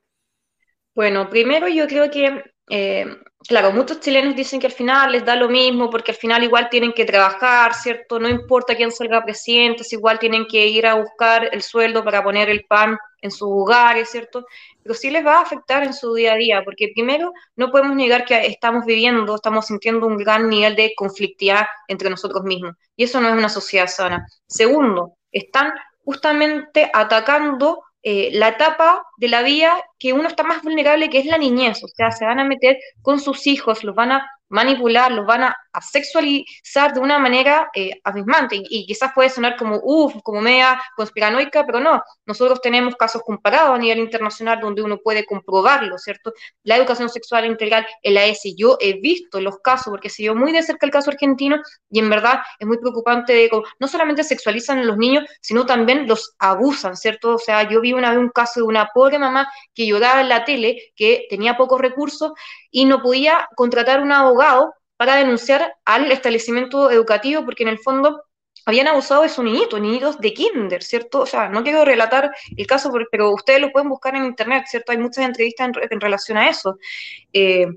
Bueno, primero yo creo que, eh, claro, muchos chilenos dicen que al final les da lo mismo porque al final igual tienen que trabajar, ¿cierto? No importa quién salga presidente, igual tienen que ir a buscar el sueldo para poner el pan en sus hogares, ¿cierto? Pero sí les va a afectar en su día a día, porque primero no podemos negar que estamos viviendo, estamos sintiendo un gran nivel de conflictividad entre nosotros mismos, y eso no es una sociedad sana. Segundo, están justamente atacando eh, la etapa de la vida que uno está más vulnerable, que es la niñez. O sea, se van a meter con sus hijos, los van a manipular, los van a, sexualizar de una manera eh, abismante. Y, quizás puede sonar como, uff, como media conspiranoica, pero no. Nosotros tenemos casos comparados a nivel internacional donde uno puede comprobarlo, ¿cierto? La educación sexual integral en la ESI, yo he visto los casos, porque se dio muy de cerca el caso argentino, y en verdad es muy preocupante de cómo no solamente sexualizan a los niños, sino también los abusan, ¿cierto? O sea, yo vi una vez un caso de una pobre mamá que lloraba en la tele, que tenía pocos recursos y no podía contratar un abogado para denunciar al establecimiento educativo, porque en el fondo habían abusado de su niñito, niñitos de kinder, ¿cierto? O sea, no quiero relatar el caso, pero ustedes lo pueden buscar en internet, ¿cierto? Hay muchas entrevistas en, relación a eso. Eh,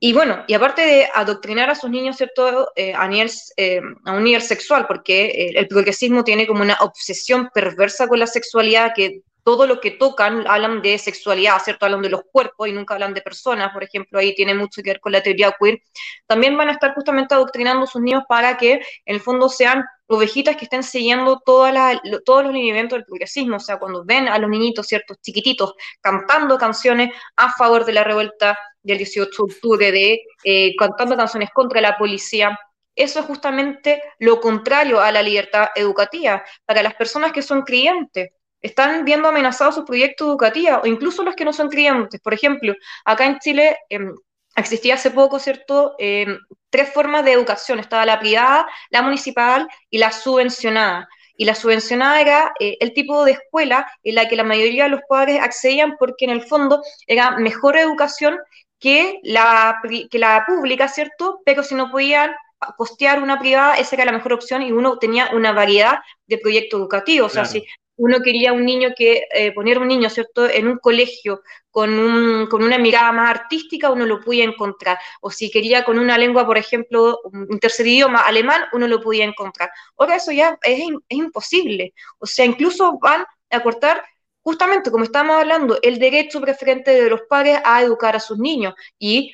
y bueno, y aparte de adoctrinar a sus niños, ¿cierto?, eh, a, eh, a un nivel sexual, porque el progresismo tiene como una obsesión perversa con la sexualidad que todo lo que tocan hablan de sexualidad, ¿cierto? Hablan de los cuerpos y nunca hablan de personas, por ejemplo, ahí tiene mucho que ver con la teoría queer. También van a estar justamente adoctrinando a sus niños para que en el fondo sean ovejitas que estén siguiendo todos los lineamientos del progresismo, o sea, cuando ven a los niñitos, ciertos chiquititos, cantando canciones a favor de la revuelta del 18 de octubre, de eh, cantando canciones contra la policía, eso es justamente lo contrario a la libertad educativa para las personas que son creyentes están viendo amenazados sus proyectos educativos o incluso los que no son creyentes. Por ejemplo, acá en Chile em, existía hace poco, ¿cierto? Em, tres formas de educación. Estaba la privada, la municipal y la subvencionada. Y la subvencionada era eh, el tipo de escuela en la que la mayoría de los padres accedían porque en el fondo era mejor educación que la, que la pública, ¿cierto? Pero si no podían costear una privada, esa era la mejor opción y uno tenía una variedad de proyectos educativos. O sea, si uno quería un niño que, eh, poner un niño, ¿cierto?, en un colegio con, un, con una mirada más artística, uno lo podía encontrar. O si quería con una lengua, por ejemplo, un tercer idioma, alemán, uno lo podía encontrar. Ahora eso ya es, es imposible. O sea, incluso van a cortar justamente como estamos hablando, el derecho preferente de los padres a educar a sus niños. Y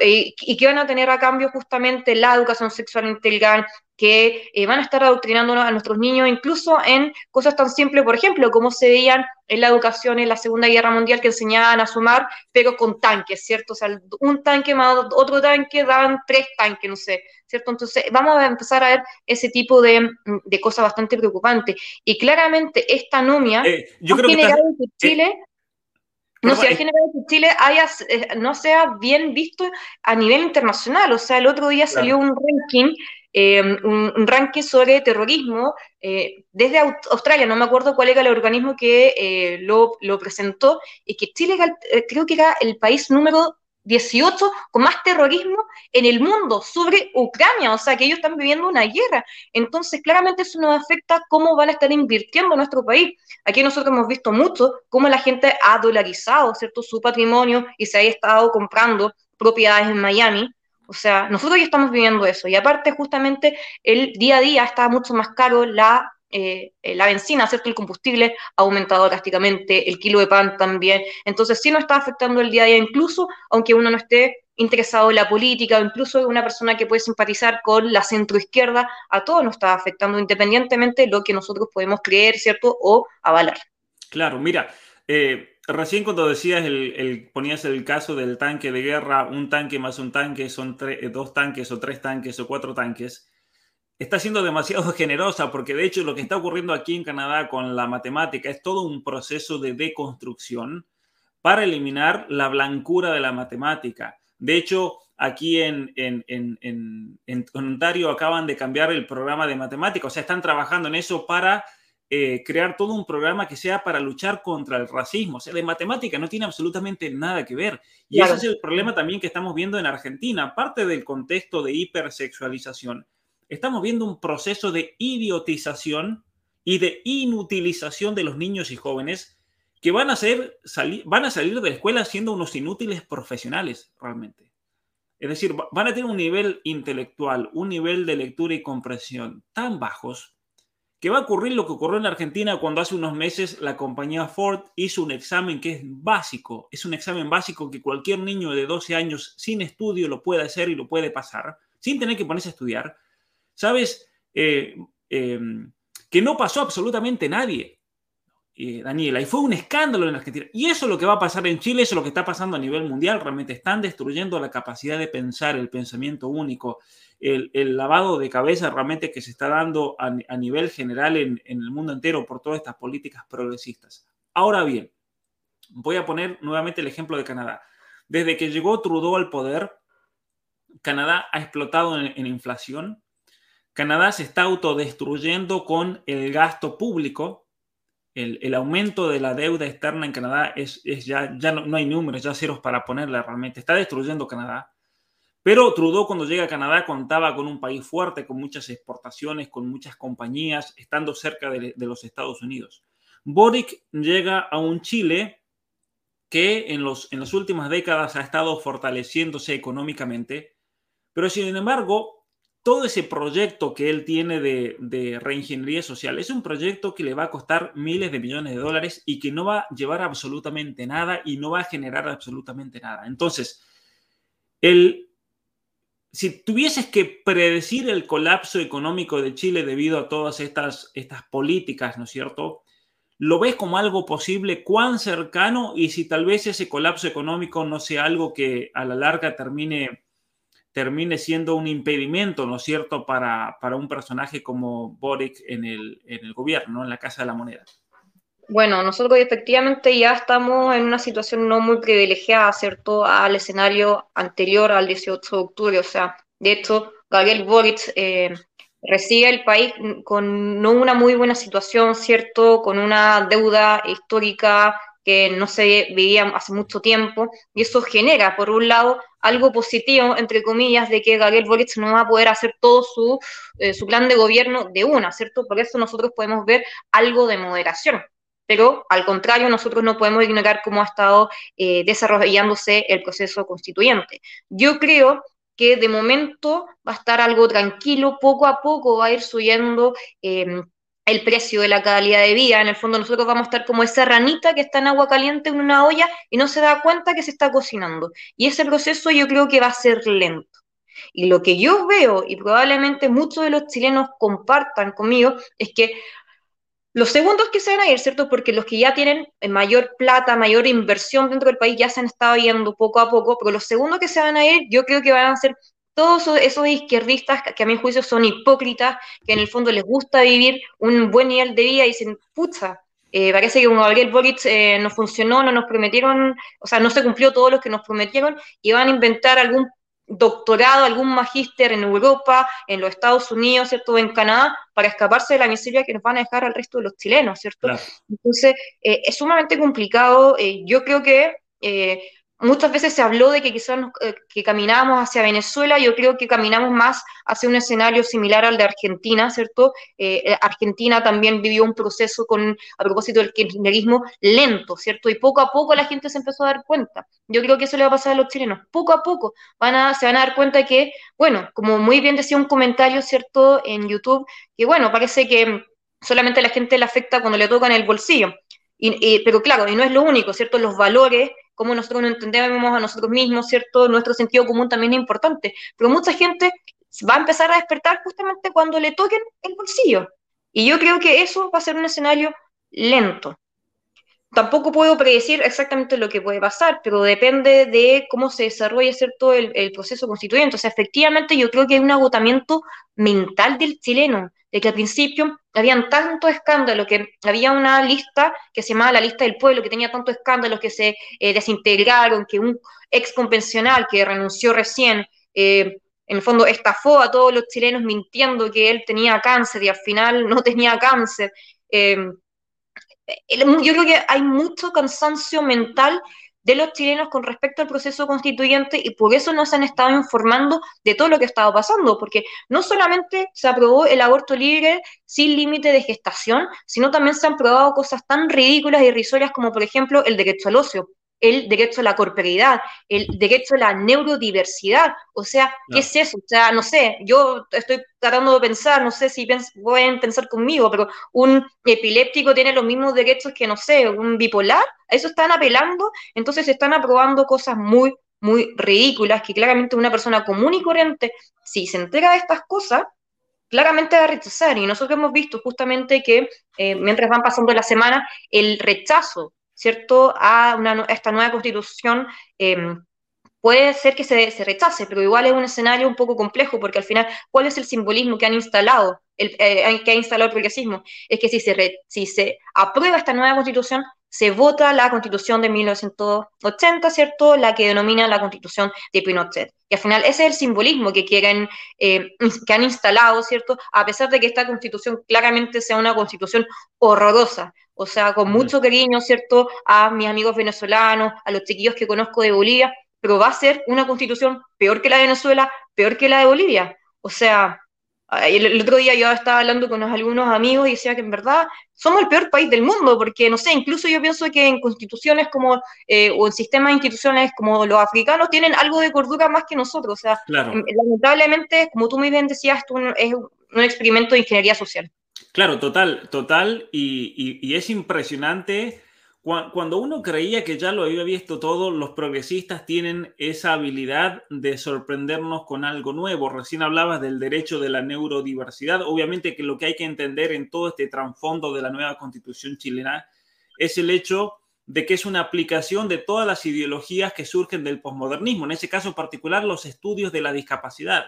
y que van a tener a cambio justamente la educación sexual integral, que eh, van a estar adoctrinando a nuestros niños, incluso en cosas tan simples, por ejemplo, como se veían en la educación en la Segunda Guerra Mundial, que enseñaban a sumar, pero con tanques, ¿cierto? O sea, un tanque más otro tanque daban tres tanques, no sé, ¿cierto? Entonces, vamos a empezar a ver ese tipo de, de cosas bastante preocupantes. Y claramente esta anomia eh, yo creo que, eh, Chile no sé, al general que Chile haya, eh, no sea bien visto a nivel internacional. O sea, el otro día salió un ranking, em, un, ranking sobre terrorismo eh, desde Australia, no me acuerdo cuál era el organismo que eh, lo, lo, presentó, y que Chile creo que era el país número 18 con más terrorismo en el mundo sobre Ucrania, o sea que ellos están viviendo una guerra. Entonces, claramente eso nos afecta cómo van a estar invirtiendo en nuestro país. Aquí nosotros hemos visto mucho cómo la gente ha dolarizado, ¿cierto?, su patrimonio y se ha estado comprando propiedades en Miami. O sea, nosotros ya estamos viviendo eso. Y aparte, justamente, el día a día está mucho más caro la eh, la benzina, ¿cierto? El combustible ha aumentado drásticamente, el kilo de pan también. Entonces sí nos está afectando el día a día, incluso aunque uno no esté interesado en la política o incluso una persona que puede simpatizar con la centroizquierda, a todos nos está afectando independientemente de lo que nosotros podemos creer, ¿cierto? O avalar. Claro, mira, eh, recién cuando decías, el, ponías el caso del tanque de guerra, un tanque más un tanque son dos tanques o tres tanques o cuatro tanques está siendo demasiado <laughs> generosa porque de hecho lo que está ocurriendo aquí en Canadá con la matemática es todo un proceso de deconstrucción para eliminar la blancura de la matemática. De hecho, aquí en, Ontario acaban de cambiar el programa de matemática, o sea, están trabajando en eso para eh, crear todo un programa que sea para luchar contra el racismo. O sea, de matemática no tiene absolutamente nada que ver. Y ese es el problema también que estamos viendo en Argentina, parte del contexto de hipersexualización estamos viendo un proceso de idiotización y de inutilización de los niños y jóvenes que van a, ser, van a salir de la escuela siendo unos inútiles profesionales realmente. Es decir, van a tener un nivel intelectual, un nivel de lectura y comprensión tan bajos que va a ocurrir lo que ocurrió en Argentina cuando hace unos meses la compañía Ford hizo un examen que es básico, es un examen básico que cualquier niño de 12 años sin estudio lo puede hacer y lo puede pasar, sin tener que ponerse a estudiar, ¿Sabes? Eh, em, que no pasó absolutamente nadie, eh, Daniela, y fue un escándalo en Argentina. Y eso es lo que va a pasar en Chile, eso es lo que está pasando a nivel mundial. Realmente están destruyendo la capacidad de pensar, el pensamiento único, el, lavado de cabeza realmente que se está dando a, nivel general en, en el mundo entero por todas estas políticas progresistas. Ahora bien, voy a poner nuevamente el ejemplo de Canadá. Desde que llegó Trudeau al poder, Canadá ha explotado en inflación, Canadá se está autodestruyendo con el gasto público. El, aumento de la deuda externa en Canadá es, ya, no, hay números, ya ceros para ponerla realmente. Está destruyendo Canadá. Pero Trudeau cuando llega a Canadá contaba con un país fuerte, con muchas exportaciones, con muchas compañías, estando cerca de, los Estados Unidos. Boric llega a un Chile que en, los, en las últimas décadas ha estado fortaleciéndose económicamente, pero sin embargo todo ese proyecto que él tiene de, reingeniería social es un proyecto que le va a costar miles de millones de dólares y que no va a llevar absolutamente nada y no va a generar absolutamente nada. Entonces, si tuvieses que predecir el colapso económico de Chile debido a todas estas, estas políticas, ¿no es cierto? ¿Lo ves como algo posible? ¿Cuán cercano? Y si tal vez ese colapso económico no sea algo que a la larga termine termine siendo un impedimento, ¿no es cierto?, para, para un personaje como Boric en el, en el gobierno, en la Casa de la Moneda. Bueno, nosotros efectivamente ya estamos en una situación no muy privilegiada, ¿cierto?, al escenario anterior al 18 de octubre. O sea, de hecho, Gabriel Boric eh, recibe el país con no una muy buena situación, ¿cierto?, con una deuda histórica que no se vivía hace mucho tiempo, y eso genera, por un lado, algo positivo, entre comillas, de que Gabriel Boric no va a poder hacer todo su, eh, su plan de gobierno de una, ¿cierto? Por eso nosotros podemos ver algo de moderación. Pero al contrario, nosotros no podemos ignorar cómo ha estado eh, desarrollándose el proceso constituyente. Yo creo que de momento va a estar algo tranquilo, poco a poco va a ir subiendo eh, el precio de la calidad de vida. En el fondo nosotros vamos a estar como esa ranita que está en agua caliente en una olla y no se da cuenta que se está cocinando. Y ese proceso yo creo que va a ser lento. Y lo que yo veo, y probablemente muchos de los chilenos compartan conmigo, es que los segundos que se van a ir, ¿cierto? Porque los que ya tienen mayor plata, mayor inversión dentro del país ya se han estado yendo poco a poco, pero los segundos que se van a ir, yo creo que van a ser todos esos izquierdistas que a mi juicio son hipócritas, que en el fondo les gusta vivir un buen nivel de vida y dicen, pucha, eh, parece que con Gabriel Boric eh, no funcionó, no nos prometieron, o sea, no se cumplió todo lo que nos prometieron y van a inventar algún doctorado, algún magíster en Europa, en los Estados Unidos, ¿cierto? En Canadá, para escaparse de la miseria que nos van a dejar al resto de los chilenos, ¿cierto? Entonces, eh, es sumamente complicado. yo creo que muchas veces se habló de que quizás eh, que caminábamos hacia Venezuela, yo creo que caminamos más hacia un escenario similar al de Argentina, ¿cierto? Eh, eh, Argentina también vivió un proceso con, a propósito del kirchnerismo, lento, ¿cierto? Y poco a poco la gente se empezó a dar cuenta. Yo creo que eso le va a pasar a los chilenos. Poco a poco van a, se van a dar cuenta que, bueno, como muy bien decía un comentario, ¿cierto? En YouTube, que bueno, parece que solamente a la gente le afecta cuando le tocan el bolsillo. Y, pero claro, y no es lo único, ¿cierto? Los valores cómo nosotros no entendemos a nosotros mismos, ¿cierto? Nuestro sentido común también es importante, pero mucha gente va a empezar a despertar justamente cuando le toquen el bolsillo. Y yo creo que eso va a ser un escenario lento. Tampoco puedo predecir exactamente lo que puede pasar, pero depende de cómo se desarrolle ¿cierto? El, proceso constituyente. O sea, efectivamente yo creo que hay un agotamiento mental del chileno de que al principio habían tanto escándalo que había una lista que se llamaba la lista del pueblo, que tenía tanto escándalo que se eh, desintegraron, que un ex convencional que renunció recién, eh, en el fondo estafó a todos los chilenos mintiendo que él tenía cáncer y al final no tenía cáncer. Eh, yo creo que hay mucho cansancio mental de los chilenos con respecto al proceso constituyente y por eso nos han estado informando de todo lo que ha estado pasando, porque no solamente se aprobó el aborto libre sin límite de gestación, sino también se han aprobado cosas tan ridículas y irrisorias como, por ejemplo, el derecho al ocio el derecho a la corporeidad, el derecho a la neurodiversidad. O sea, ¿qué es eso? O sea, no sé, yo estoy tratando de pensar, no sé si pueden pensar conmigo, pero un epiléptico tiene los mismos derechos que, no sé, un bipolar. A eso están apelando, entonces se están aprobando cosas muy, muy ridículas que claramente una persona común y corriente, si se entera de estas cosas, claramente va a rechazar. Y nosotros hemos visto justamente que eh, mientras van pasando las semanas, el rechazo ¿cierto?, a, esta nueva constitución, em, puede ser que se, rechace, pero igual es un escenario un poco complejo, porque al final, ¿cuál es el simbolismo que han instalado, el, eh, que ha instalado el progresismo? Es que si se, si se aprueba esta nueva constitución, se vota la constitución de 1980, ¿cierto? La que denomina la constitución de Pinochet. Y al final ese es el simbolismo que quieren, eh, que han instalado, ¿cierto? A pesar de que esta constitución claramente sea una constitución horrorosa, o sea, con mucho cariño, ¿cierto? A mis amigos venezolanos, a los chiquillos que conozco de Bolivia, pero va a ser una constitución peor que la de Venezuela, peor que la de Bolivia. O sea, el, otro día yo estaba hablando con algunos amigos y decía que en verdad somos el peor país del mundo, porque no sé, incluso yo pienso que en constituciones como, eh, o en sistemas institucionales como los africanos tienen algo de cordura más que nosotros. O sea, lamentablemente, como tú muy bien decías, esto es un experimento de ingeniería social. Claro, total, total, y es impresionante cuando uno creía que ya lo había visto todo, los progresistas tienen esa habilidad de sorprendernos con algo nuevo. Recién hablabas del derecho de la neurodiversidad. Obviamente que lo que hay que entender en todo este trasfondo de la nueva constitución chilena es el hecho de que es una aplicación de todas las ideologías que surgen del posmodernismo, en ese caso particular los estudios de la discapacidad,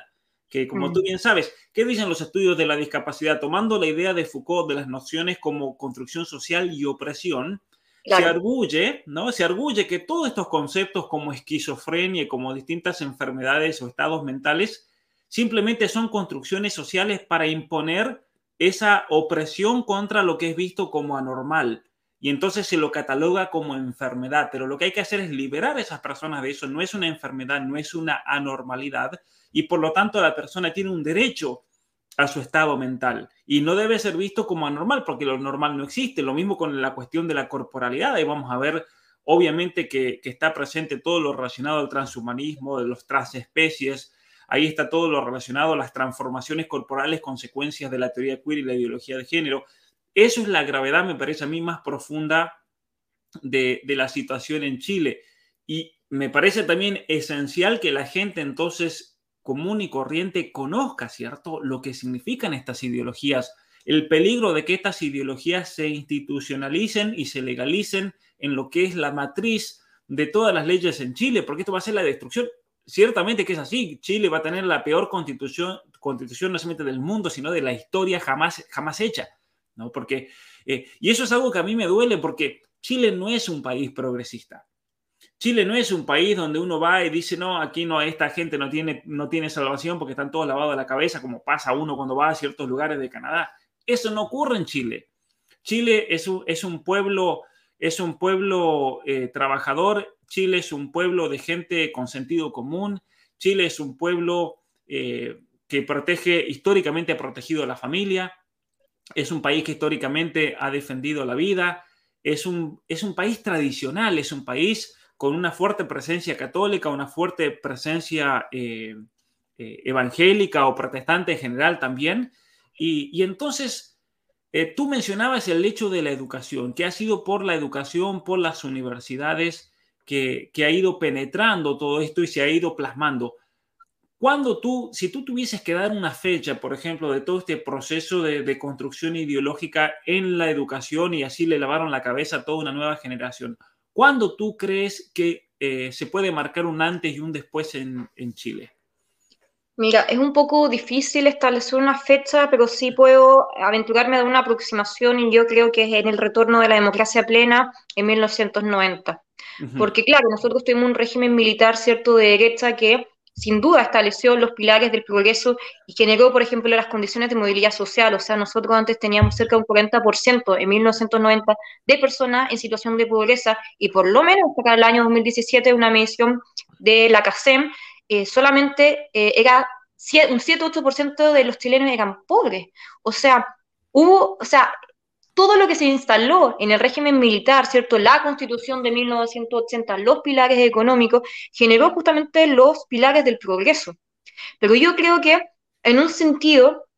que como tú mm. bien sabes, ¿qué dicen los estudios de la discapacidad? Tomando la idea de Foucault de las nociones como construcción social y opresión, se arguye, ¿no? Se arguye que todos estos conceptos como esquizofrenia y como distintas enfermedades o estados mentales simplemente son construcciones sociales para imponer esa opresión contra lo que es visto como anormal. Y entonces se lo cataloga como enfermedad, pero lo que hay que hacer es liberar a esas personas de eso. No es una enfermedad, no es una anormalidad, y por lo tanto la persona tiene un derecho a su estado mental y no debe ser visto como anormal porque lo normal no existe. Lo mismo con la cuestión de la corporalidad. Ahí vamos a ver, obviamente, que, está presente todo lo relacionado al transhumanismo, de los transespecies. Ahí está todo lo relacionado a las transformaciones corporales, consecuencias de la teoría queer y la ideología de género. Eso es la gravedad, me parece a mí, más profunda de, de la situación en Chile. Y me parece también esencial que la gente entonces común y corriente conozca, ¿cierto?, lo que significan estas ideologías, el peligro de que estas ideologías se institucionalicen y se legalicen en lo que es la matriz de todas las leyes en Chile, porque esto va a ser la destrucción. Ciertamente que es así, Chile va a tener la peor constitución, constitución no solamente del mundo, sino de la historia jamás, jamás hecha, ¿no? Porque, eh, y eso es algo que a mí me duele porque Chile no es un país progresista. Chile no es un país donde uno va y dice, no, aquí no, esta gente no tiene, no tiene salvación porque están todos lavados de la cabeza, como pasa uno cuando va a ciertos lugares de Canadá. Eso no ocurre en Chile. Chile es un, es un pueblo, es un pueblo eh, trabajador, Chile es un pueblo de gente con sentido común, Chile es un pueblo eh, que protege, históricamente ha protegido a la familia, es un país que históricamente ha defendido la vida, es un, es un país tradicional, es un país con una fuerte presencia católica, una fuerte presencia eh, eh, evangélica o protestante en general también. Y, entonces, eh, tú mencionabas el hecho de la educación, que ha sido por la educación, por las universidades, que, ha ido penetrando todo esto y se ha ido plasmando. Cuando tú, si tú tuvieses que dar una fecha, por ejemplo, de todo este proceso de, de, construcción ideológica en la educación y así le lavaron la cabeza a toda una nueva generación, ¿Cuándo tú crees que eh, se puede marcar un antes y un después en, Chile? Mira, es un poco difícil establecer una fecha, pero sí puedo aventurarme de una aproximación y yo creo que es en el retorno de la democracia plena en 1990. Porque claro, nosotros tuvimos un régimen militar, cierto, de derecha que sin duda estableció los pilares del progreso y generó, por ejemplo, las condiciones de movilidad social. O sea, nosotros antes teníamos cerca de un 40% en 1990 de personas en situación de pobreza y por lo menos para el año 2017 una medición de la CASEM, eh, solamente eh, era un 7-8% de los chilenos eran pobres. O sea, hubo, o sea, todo lo que se instaló en el régimen militar, ¿cierto? La constitución de 1980, los pilares económicos, generó justamente los pilares del progreso. Pero yo creo que, en un sentido,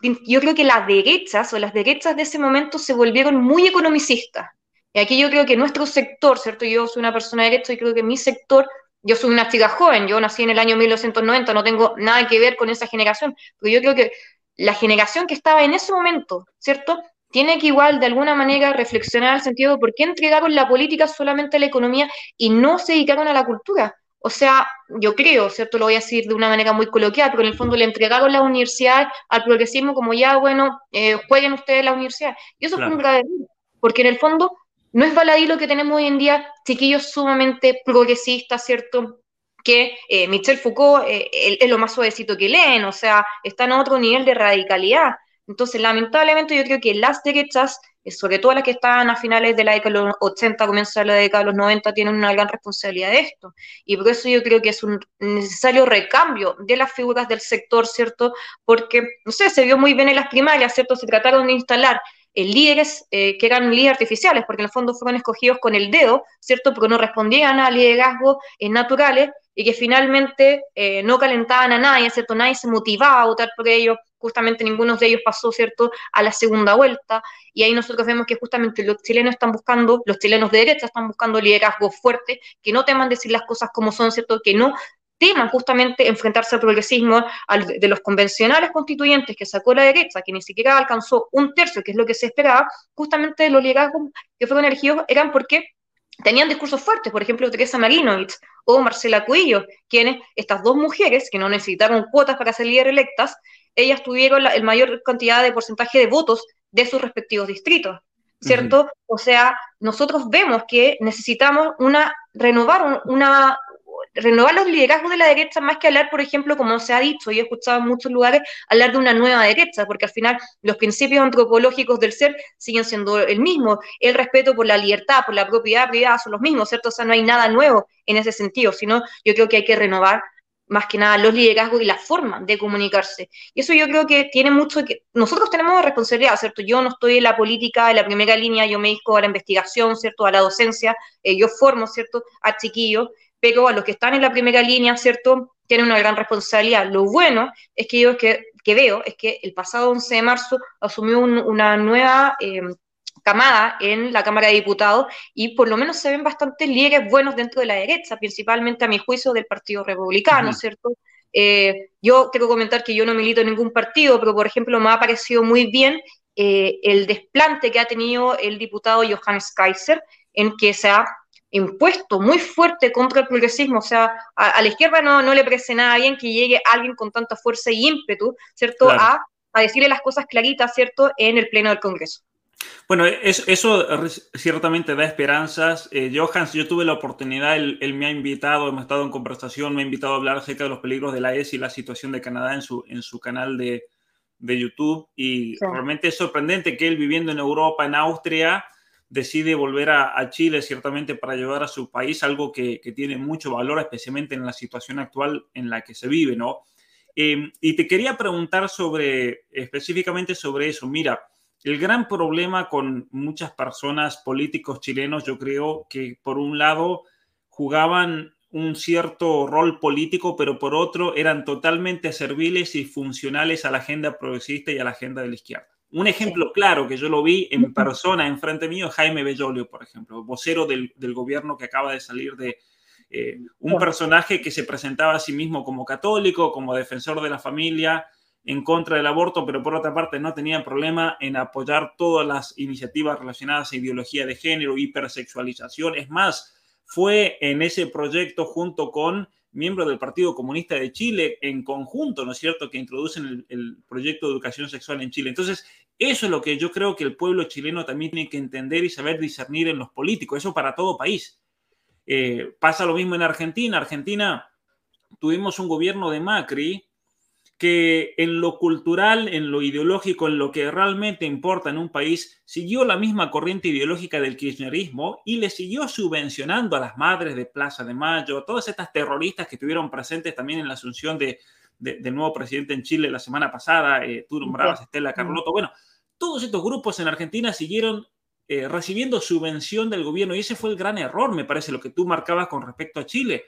yo creo que las derechas o las derechas de ese momento se volvieron muy economicistas. Y aquí yo creo que nuestro sector, ¿cierto? Yo soy una persona de derecho y creo que mi sector, yo soy una chica joven, yo nací en el año 1990, no tengo nada que ver con esa generación, pero yo creo que la generación que estaba en ese momento, ¿cierto? Tiene que igual de alguna manera reflexionar al sentido de por qué entregaron la política solamente a la economía y no se dedicaron a la cultura. O sea, yo creo, ¿cierto? Lo voy a decir de una manera muy coloquial, pero en el fondo le entregaron la universidad al progresismo como ya, bueno, eh, jueguen ustedes la universidad. Y eso fue un grave porque en el fondo no es baladí lo que tenemos hoy en día, chiquillos sumamente progresistas, ¿cierto? Que eh, Michel Foucault eh, es lo más suavecito que leen, o sea, está en otro nivel de radicalidad. Entonces, lamentablemente, yo creo que las derechas, eh, sobre todo las que estaban a finales de la década de los 80, comienzo de la década de los 90, tienen una gran responsabilidad de esto. Y por eso yo creo que es un necesario recambio de las figuras del sector, ¿cierto? Porque, no sé, se vio muy bien en las primarias, ¿cierto? Se trataron de instalar eh, líderes que eran líderes artificiales, porque en el fondo fueron escogidos con el dedo, ¿cierto? Porque no respondían a liderazgos naturales y que finalmente eh, no calentaban a nadie, ¿cierto? Nadie se motivaba a votar por ellos, justamente ninguno de ellos pasó, ¿cierto?, a la segunda vuelta, y ahí nosotros vemos que justamente los chilenos están buscando, los chilenos de derecha están buscando liderazgos fuertes, que no teman decir las cosas como son, ¿cierto?, que no teman justamente enfrentarse al progresismo de los convencionales constituyentes que sacó la derecha, que ni siquiera alcanzó un tercio, que es lo que se esperaba, justamente los liderazgos que fueron elegidos eran porque tenían discursos fuertes, por ejemplo, Teresa Marinovich o Marcela Cuillo, quienes, estas dos mujeres, que no necesitaron cuotas para salir electas, ellas tuvieron la mayor cantidad de porcentaje de votos de sus respectivos distritos, ¿cierto? O sea, nosotros vemos que necesitamos una, renovar una, renovar los liderazgos de la derecha más que hablar, por ejemplo, como se ha dicho y he escuchado en muchos lugares, hablar de una nueva derecha, porque al final los principios antropológicos del ser siguen siendo el mismo, el respeto por la libertad, por la propiedad privada son los mismos, ¿cierto? O sea, no hay nada nuevo en ese sentido, sino yo creo que hay que renovar más que nada los liderazgos y la forma de comunicarse. Y eso yo creo que tiene mucho que... Nosotros tenemos responsabilidad, ¿cierto? Yo no estoy en la política, en la primera línea, yo me dedico a la investigación, ¿cierto? A la docencia, eh, yo formo, ¿cierto? A chiquillos, pero a los que están en la primera línea, ¿cierto? Tienen una gran responsabilidad. Lo bueno es que yo que, veo es que el pasado 11 de marzo asumió una nueva eh, camada en la Cámara de Diputados y por lo menos se ven bastantes líderes buenos dentro de la derecha, principalmente a mi juicio del Partido Republicano, ¿cierto? Eh, yo quiero comentar que yo no milito en ningún partido, pero por ejemplo me ha parecido muy bien eh, el desplante que ha tenido el diputado Johannes Kaiser, en que se ha impuesto muy fuerte contra el progresismo, o sea, a, la izquierda no, no le parece nada bien que llegue alguien con tanta fuerza y ímpetu, ¿cierto?, a, a, decirle las cosas claritas, ¿cierto?, en el Pleno del Congreso. Bueno, eso, eso ciertamente da esperanzas. Eh, Johans, yo tuve la oportunidad, él, me ha invitado, hemos estado en conversación, me ha invitado a hablar acerca de los peligros de la ES y la situación de Canadá en su, en su canal de, de YouTube. Y realmente es sorprendente que él viviendo en Europa, en Austria, decide volver a, Chile ciertamente para ayudar a su país, algo que, tiene mucho valor, especialmente en la situación actual en la que se vive, ¿no? Em, y te quería preguntar sobre, específicamente sobre eso. Mira, el gran problema con muchas personas, políticos chilenos, yo creo que por un lado jugaban un cierto rol político, pero por otro eran totalmente serviles y funcionales a la agenda progresista y a la agenda de la izquierda. Un ejemplo claro que yo lo vi en persona enfrente mío Jaime Bellolio, por ejemplo, vocero del, gobierno que acaba de salir de eh, un personaje que se presentaba a sí mismo como católico, como defensor de la familia, en contra del aborto, pero por otra parte no tenía problema en apoyar todas las iniciativas relacionadas a ideología de género, hipersexualización. Es más, fue en ese proyecto junto con miembro del Partido Comunista de Chile, en conjunto, ¿no es cierto?, que introducen el, proyecto de educación sexual en Chile. Entonces, eso es lo que yo creo que el pueblo chileno también tiene que entender y saber discernir en los políticos, eso para todo país. Eh, pasa lo mismo en Argentina. Argentina tuvimos un gobierno de Macri que en lo cultural, en lo ideológico, en lo que realmente importa en un país, siguió la misma corriente ideológica del kirchnerismo y le siguió subvencionando a las madres de Plaza de Mayo, todas estas terroristas que estuvieron presentes también en la asunción de, del nuevo presidente en Chile la semana pasada, eh, tú nombrabas Estela Carlotto, bueno, todos estos grupos en Argentina siguieron eh, recibiendo subvención del gobierno y ese fue el gran error, me parece, lo que tú marcabas con respecto a Chile,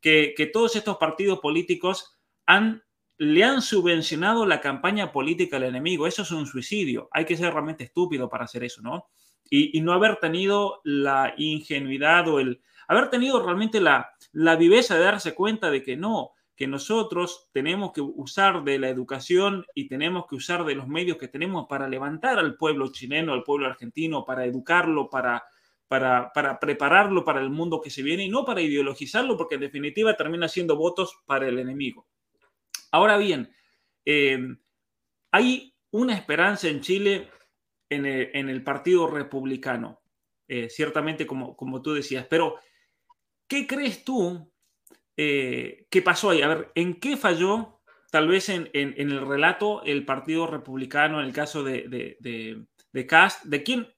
que, que todos estos partidos políticos han le han subvencionado la campaña política al enemigo. Eso es un suicidio. Hay que ser realmente estúpido para hacer eso, ¿no? Y, no haber tenido la ingenuidad o el haber tenido realmente la, la viveza de darse cuenta de que no, que nosotros tenemos que usar de la educación y tenemos que usar de los medios que tenemos para levantar al pueblo chileno, al pueblo argentino, para educarlo, para, para, para, prepararlo para el mundo que se viene y no para ideologizarlo, porque en definitiva termina siendo votos para el enemigo. Ahora bien, eh, hay una esperanza en Chile en el, Partido Republicano, eh, ciertamente como, como tú decías, pero ¿qué crees tú eh, que pasó ahí? A ver, ¿en qué falló tal vez en, el relato, el Partido Republicano, en el caso de, de, de, Cast, de quien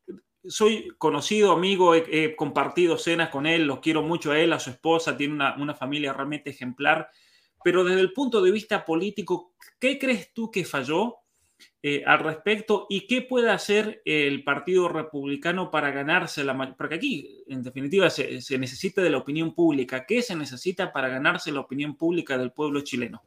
soy conocido, amigo, he, compartido cenas con él, los quiero mucho a él, a su esposa, tiene una, una familia realmente ejemplar, pero desde el punto de vista político, ¿qué crees tú que falló? Eh, al respecto y qué puede hacer el Partido Republicano para ganarse la porque aquí en definitiva se, necesita de la opinión pública. ¿Qué se necesita para ganarse la opinión pública del pueblo chileno?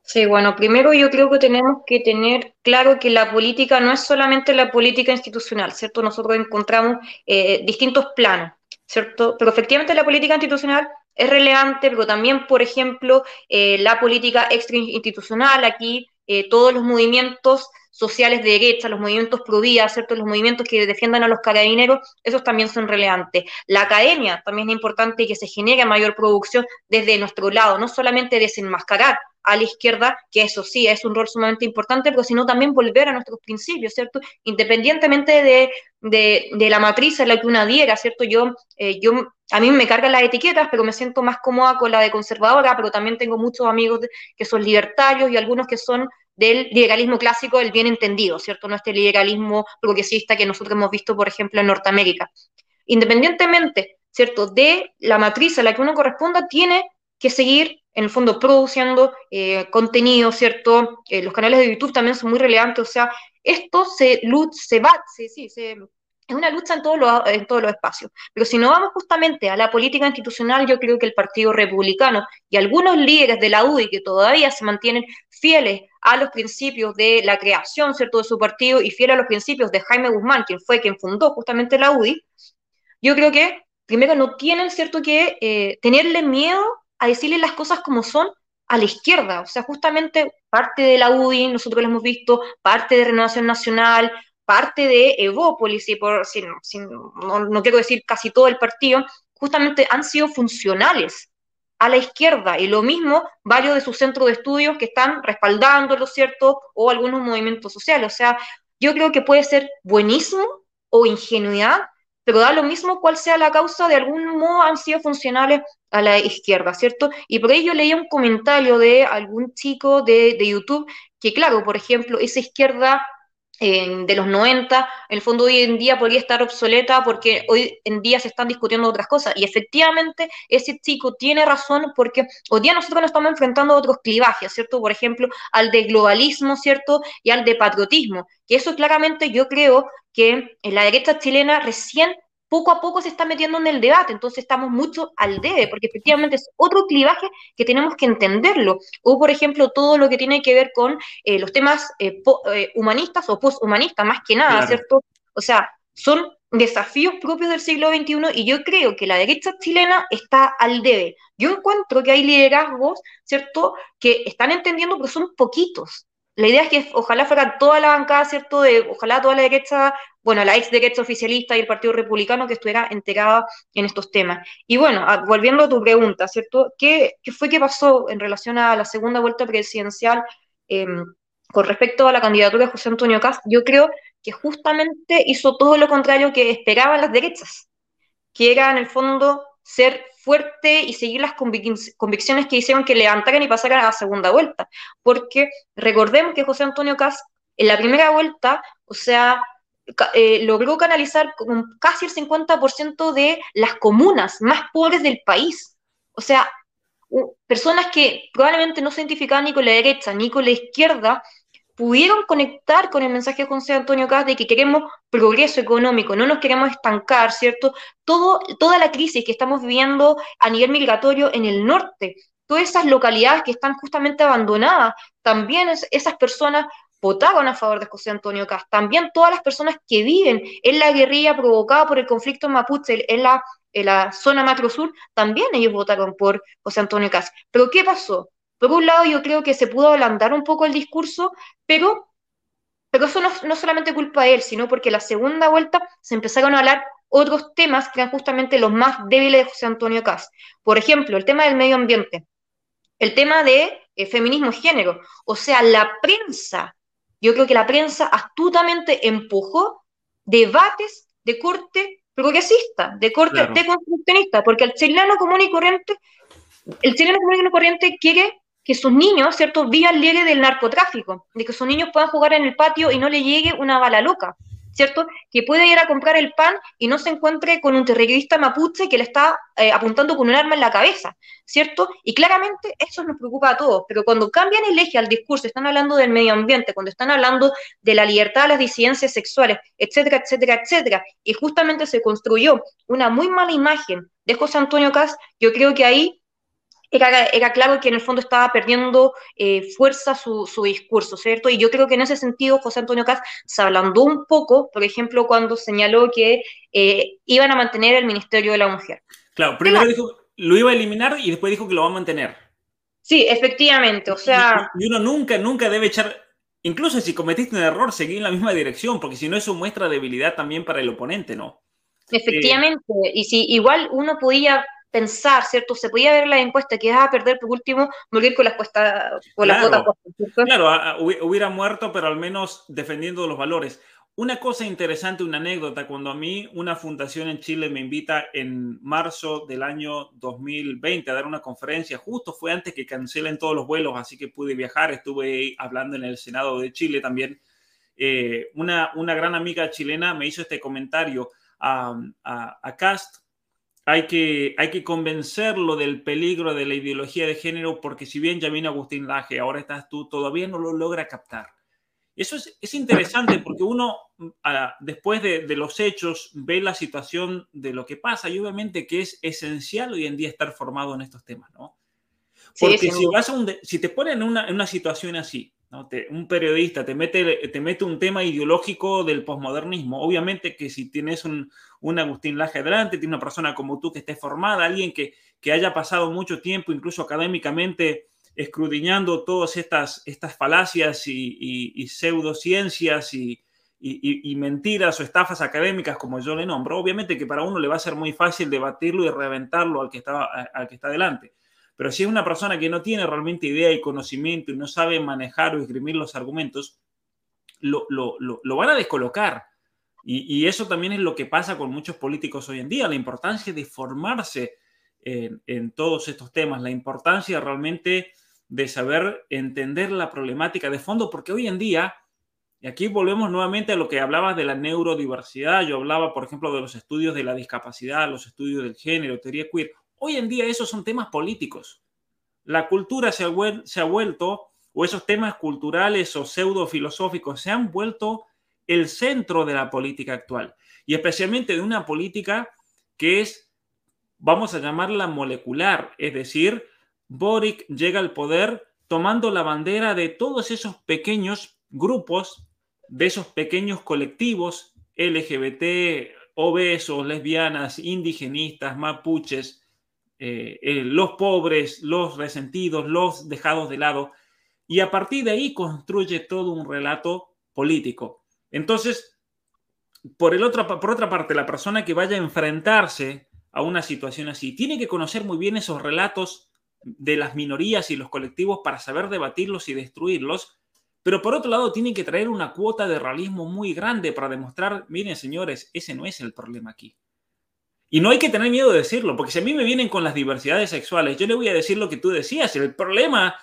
Sí, bueno, primero yo creo que tenemos que tener claro que la política no es solamente la política institucional, ¿cierto? Nosotros encontramos eh, distintos planos, ¿cierto? Pero efectivamente la política institucional es relevante, pero también, por ejemplo, eh, la política extrainstitucional, aquí eh, todos los movimientos sociales de derecha, los movimientos pro vida, ¿cierto? los movimientos que defiendan a los carabineros, esos también son relevantes. La academia también es importante que se genere mayor producción desde nuestro lado, no solamente desenmascarar a la izquierda, que eso sí es un rol sumamente importante, pero sino también volver a nuestros principios, ¿cierto? Independientemente de, de, la matriz en la que una diera, ¿cierto? Yo, eh, yo, a mí me cargan las etiquetas, pero me siento más cómoda con la de conservadora, pero también tengo muchos amigos que son libertarios y algunos que son del liberalismo clásico, el bien entendido, ¿cierto? No este liberalismo progresista que nosotros hemos visto, por ejemplo, en Norteamérica. Independientemente, ¿cierto? De la matriz a la que uno corresponda, tiene que seguir, en el fondo, produciendo eh, contenido, ¿cierto? Eh, los canales de YouTube también son muy relevantes, o sea, esto se, se va, sí, sí, se, es una lucha en todos, los, en todos los espacios. Pero si no vamos justamente a la política institucional, yo creo que el Partido Republicano y algunos líderes de la UDI que todavía se mantienen fieles a los principios de la creación, ¿cierto?, de su partido y fieles a los principios de Jaime Guzmán, quien fue quien fundó justamente la UDI, yo creo que primero no tienen, ¿cierto?, que eh, tenerle miedo a decirle las cosas como son a la izquierda. O sea, justamente parte de la UDI, nosotros lo hemos visto, parte de Renovación Nacional, parte de Evópolis, y por, no, quiero decir casi todo el partido, justamente han sido funcionales a la izquierda, y lo mismo varios de sus centros de estudios que están respaldándolo, ¿cierto? O algunos movimientos sociales. O sea, yo creo que puede ser buenísimo o ingenuidad, pero da lo mismo cuál sea la causa, de algún modo han sido funcionales a la izquierda, ¿cierto? Y por ello leía un comentario de algún chico de, de YouTube que, claro, por ejemplo, esa izquierda de los 90, en el fondo hoy en día podría estar obsoleta porque hoy en día se están discutiendo otras cosas. Y efectivamente ese chico tiene razón porque hoy día nosotros nos estamos enfrentando a otros clivajes, ¿cierto? Por ejemplo, al de globalismo, ¿cierto? Y al de patriotismo. Que eso claramente yo creo que en la derecha chilena recién poco a poco se está metiendo en el debate, entonces estamos mucho al debe, porque efectivamente es otro clivaje que tenemos que entenderlo. O, por ejemplo, todo lo que tiene que ver con eh, los temas eh, eh, humanistas o posthumanistas, más que nada, ¿cierto? O sea, son desafíos propios del siglo XXI y yo creo que la derecha chilena está al debe. Yo encuentro que hay liderazgos, ¿cierto?, que están entendiendo, pero son poquitos. La idea es que ojalá fuera toda la bancada, ¿cierto?, de ojalá toda la derecha bueno, la ex derecha oficialista y el Partido Republicano que estuviera enterada en estos temas. Y bueno, volviendo a tu pregunta, ¿cierto? ¿Qué, fue que pasó en relación a la segunda vuelta presidencial em, con respecto a la candidatura de José Antonio Cast? Yo creo que justamente hizo todo lo contrario que esperaban las derechas, que era en el fondo ser fuerte y seguir las convicciones que hicieron que levantaran y pasaran a la segunda vuelta. Porque recordemos que José Antonio Cast en la primera vuelta, o sea, eh, logró canalizar casi el 50% de las comunas más pobres del país. O sea, personas que probablemente no se identificaban ni con la derecha ni con la izquierda, pudieron conectar con el mensaje de José Antonio Caz de que queremos progreso económico, no nos queremos estancar, ¿cierto? Todo, toda la crisis que estamos viviendo a nivel migratorio en el norte, todas esas localidades que están justamente abandonadas, también esas personas votaron a favor de José Antonio Cast. También todas las personas que viven en la guerrilla provocada por el conflicto mapuche en la, zona macro sur, también ellos votaron por José Antonio Cast. Pero ¿qué pasó? Por un lado, yo creo que se pudo ablandar un poco el discurso, pero, pero eso no, no solamente culpa de él, sino porque la segunda vuelta se empezaron a hablar otros temas que eran justamente los más débiles de José Antonio Cast. Por ejemplo, el tema del medio ambiente, el tema de eh, feminismo y género. O sea, la prensa yo creo que la prensa astutamente empujó debates de corte progresista, de corte deconstruccionista, porque el chileno común y corriente, el chileno común y corriente quiere que sus niños, ¿cierto?, vivan libre del narcotráfico, de que sus niños puedan jugar en el patio y no le llegue una bala loca, ¿cierto? Que puede ir a comprar el pan y no se encuentre con un terrorista mapuche que le está eh, apuntando con un arma en la cabeza, ¿cierto? Y claramente eso nos preocupa a todos, pero cuando cambian el eje al discurso, están hablando del medio ambiente, cuando están hablando de la libertad de las disidencias sexuales, etcétera, etcétera, etcétera, y justamente se construyó una muy mala imagen de José Antonio Cas, yo creo que ahí era, claro que en el fondo estaba perdiendo eh, fuerza su, discurso, ¿cierto? Y yo creo que en ese sentido José Antonio Caz se ablandó un poco, por ejemplo, cuando señaló que eh, iban a mantener el Ministerio de la Mujer. Claro, primero dijo lo iba a eliminar y después dijo que lo va a mantener. Sí, efectivamente, o sea... Y, uno nunca, nunca debe echar... Incluso si cometiste un error, seguir en la misma dirección, porque si no eso muestra debilidad también para el oponente, ¿no? Efectivamente, y si igual uno podía pensar, ¿cierto? Se podía ver la encuesta que iba a perder por último, morir con las cuesta, con claro, la Claro, hubiera muerto, pero al menos defendiendo los valores. Una cosa interesante, una anécdota, cuando a mí una fundación en Chile me invita en marzo del año 2020 a dar una conferencia, justo fue antes que cancelen todos los vuelos, así que pude viajar, estuve hablando en el Senado de Chile también. Eh, una, una gran amiga chilena me hizo este comentario a, a, a Cast, hay que, hay que convencerlo del peligro de la ideología de género porque si bien ya vino Agustín Laje, ahora estás tú, todavía no lo logra captar. Eso es, es interesante porque uno después de, de, los hechos ve la situación de lo que pasa y obviamente que es esencial hoy en día estar formado en estos temas, ¿no? Porque si, vas a un, si te ponen en una, en una situación así, un periodista te mete, te mete un tema ideológico del posmodernismo. Obviamente que si tienes un, un Agustín Laje adelante, tiene una persona como tú que esté formada, alguien que, que haya pasado mucho tiempo, incluso académicamente, escrudiñando todas estas, estas falacias y, y, pseudociencias y, y, mentiras o estafas académicas, como yo le nombro, obviamente que para uno le va a ser muy fácil debatirlo y reventarlo al que está, al que está delante. Pero si es una persona que no tiene realmente idea y conocimiento y no sabe manejar o esgrimir los argumentos, lo, lo, lo, van a descolocar. Y, eso también es lo que pasa con muchos políticos hoy en día, la importancia de formarse en, en todos estos temas, la importancia realmente de saber entender la problemática de fondo, porque hoy en día, y aquí volvemos nuevamente a lo que hablabas de la neurodiversidad, yo hablaba, por ejemplo, de los estudios de la discapacidad, los estudios del género, teoría queer, Hoy en día esos son temas políticos. La cultura se ha, vuelto, o esos temas culturales o pseudo filosóficos se han vuelto el centro de la política actual. Y especialmente de una política que es, vamos a llamarla molecular, es decir, Boric llega al poder tomando la bandera de todos esos pequeños grupos, de esos pequeños colectivos LGBT, obesos, lesbianas, indigenistas, mapuches, eh, eh, los pobres, los resentidos, los dejados de lado, y a partir de ahí construye todo un relato político. Entonces, por, el otro, por otra parte, la persona que vaya a enfrentarse a una situación así tiene que conocer muy bien esos relatos de las minorías y los colectivos para saber debatirlos y destruirlos, pero por otro lado tiene que traer una cuota de realismo muy grande para demostrar, miren señores, ese no es el problema aquí. Y no hay que tener miedo de decirlo, porque si a mí me vienen con las diversidades sexuales, yo le voy a decir lo que tú decías. El problema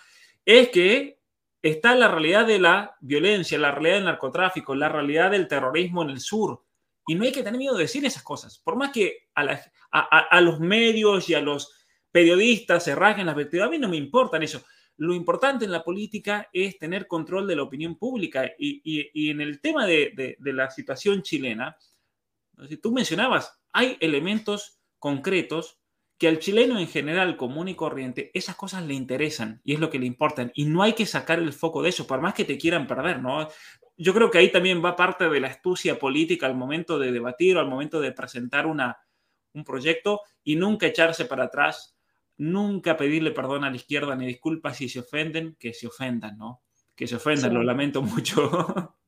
es que está la realidad de la violencia, la realidad del narcotráfico, la realidad del terrorismo en el sur. Y no hay que tener miedo de decir esas cosas. Por más que a, los medios y a los periodistas se rasguen las vestiduras, a mí no me importan eso. Lo importante en la política es tener control de la opinión pública. Y, en el tema de, de la situación chilena, tú mencionabas, hay elementos concretos que al chileno en general, común y corriente, esas cosas le interesan y es lo que le importan. Y no hay que sacar el foco de eso, por más que te quieran perder, ¿no? Yo creo que ahí también va parte de la astucia política al momento de debatir o al momento de presentar una, un proyecto y nunca echarse para atrás, nunca pedirle perdón a la izquierda ni disculpas si se ofenden, que se ofendan, ¿no? Que se ofendan, lo lamento mucho. <laughs>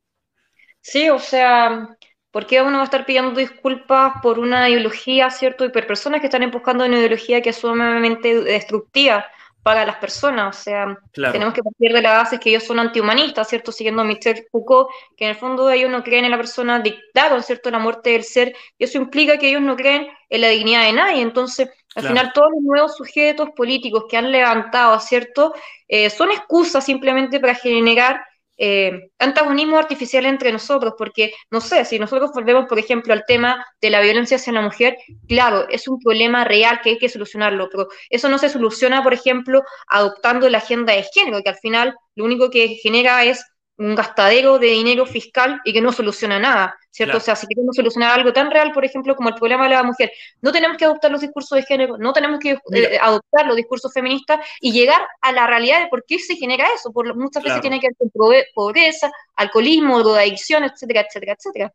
Sí, o sea, ¿Por qué uno va a estar pidiendo disculpas por una ideología, ¿cierto? Y por personas que están empujando una ideología que es sumamente destructiva para las personas. O sea, tenemos que partir de la base que ellos son antihumanistas, ¿cierto? Siguiendo a Michel Foucault, que en el fondo ellos no creen en la persona, dictaron, ¿cierto?, la muerte del ser, y eso implica que ellos no creen en la dignidad de nadie. Entonces, Al final, todos los nuevos sujetos políticos que han levantado, ¿cierto? Eh, son excusas simplemente para generar eh, antagonismo artificial entre nosotros, porque, no sé, si nosotros volvemos, por ejemplo, al tema de la violencia hacia la mujer, claro, es un problema real que hay que solucionarlo, pero eso no se soluciona, por ejemplo, adoptando la agenda de género, que al final lo único que genera es un gastadero de dinero fiscal y que no soluciona nada, ¿cierto? O sea, si queremos solucionar algo tan real, por ejemplo, como el problema de la mujer, no tenemos que adoptar los discursos de género, no tenemos que eh, adoptar los discursos feministas y llegar a la realidad de por qué se genera eso. Por, muchas veces tiene que ver con pobreza, alcoholismo, drogadicción, etcétera, etcétera, etcétera.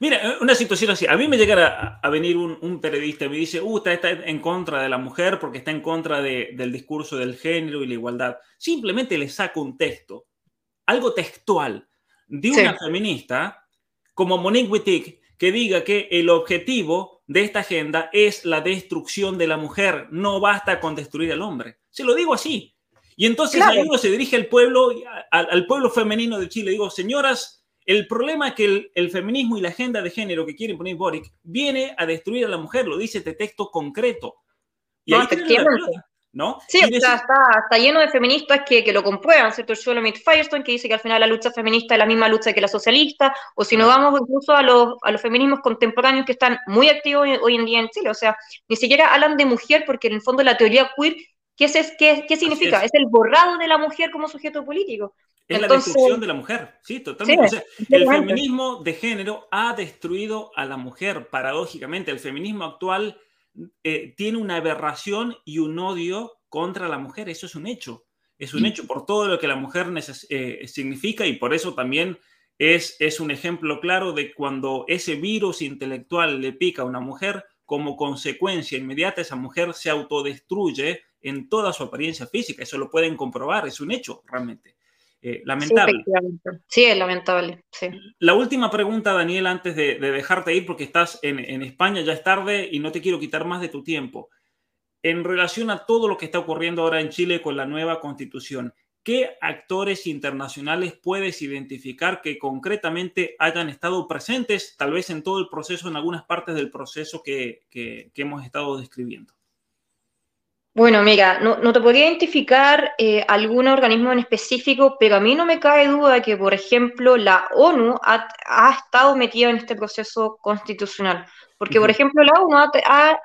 Mira, eh, una situación así, a mí me llegara a, venir un, periodista y me dice, uh, está, está, en contra de la mujer porque está en contra del discurso del género y la igualdad. Simplemente le saco un texto algo textual de una feminista como Monique Wittig que diga que el objetivo de esta agenda es la destrucción de la mujer, no basta con destruir al hombre. Se lo digo así. Y entonces ahí uno se dirige al pueblo, al, pueblo femenino de Chile. Digo, señoras, el problema es que el, feminismo y la agenda de género que quieren poner Boric viene a destruir a la mujer, lo dice este texto concreto. Y no, ¿no? Sí, o sea, está, lleno de feministas que, lo comprueban, ¿cierto? Shulamit Firestone, que dice que al final la lucha feminista es la misma lucha que la socialista, o si no vamos incluso a los, a los feminismos contemporáneos que están muy activos hoy en día en Chile, o sea, ni siquiera hablan de mujer, porque en el fondo la teoría queer, ¿qué, es, qué, qué significa? Es. el borrado de la mujer como sujeto político. Es la destrucción de la mujer, sí, totalmente. el feminismo de género ha destruido a la mujer, paradójicamente. El feminismo actual eh, tiene una aberración y un odio contra la mujer. Eso es un hecho. Es un mm. hecho por todo lo que la mujer eh, significa y por eso también es, es un ejemplo claro de cuando ese virus intelectual le pica a una mujer, como consecuencia inmediata esa mujer se autodestruye en toda su apariencia física. Eso lo pueden comprobar, es un hecho realmente. Eh, lamentable. Sí, es lamentable. La última pregunta, Daniel, antes de, dejarte ir, porque estás en, España, ya es tarde y no te quiero quitar más de tu tiempo. En relación a todo lo que está ocurriendo ahora en Chile con la nueva constitución, ¿qué actores internacionales puedes identificar que concretamente hayan estado presentes, tal vez en todo el proceso, en algunas partes del proceso que hemos estado describiendo? Bueno, mira, no, te podría identificar eh, algún organismo en específico, pero a mí no me cae duda que, por ejemplo, la ONU ha, estado metida en este proceso constitucional. Porque, por ejemplo, la ONU ha,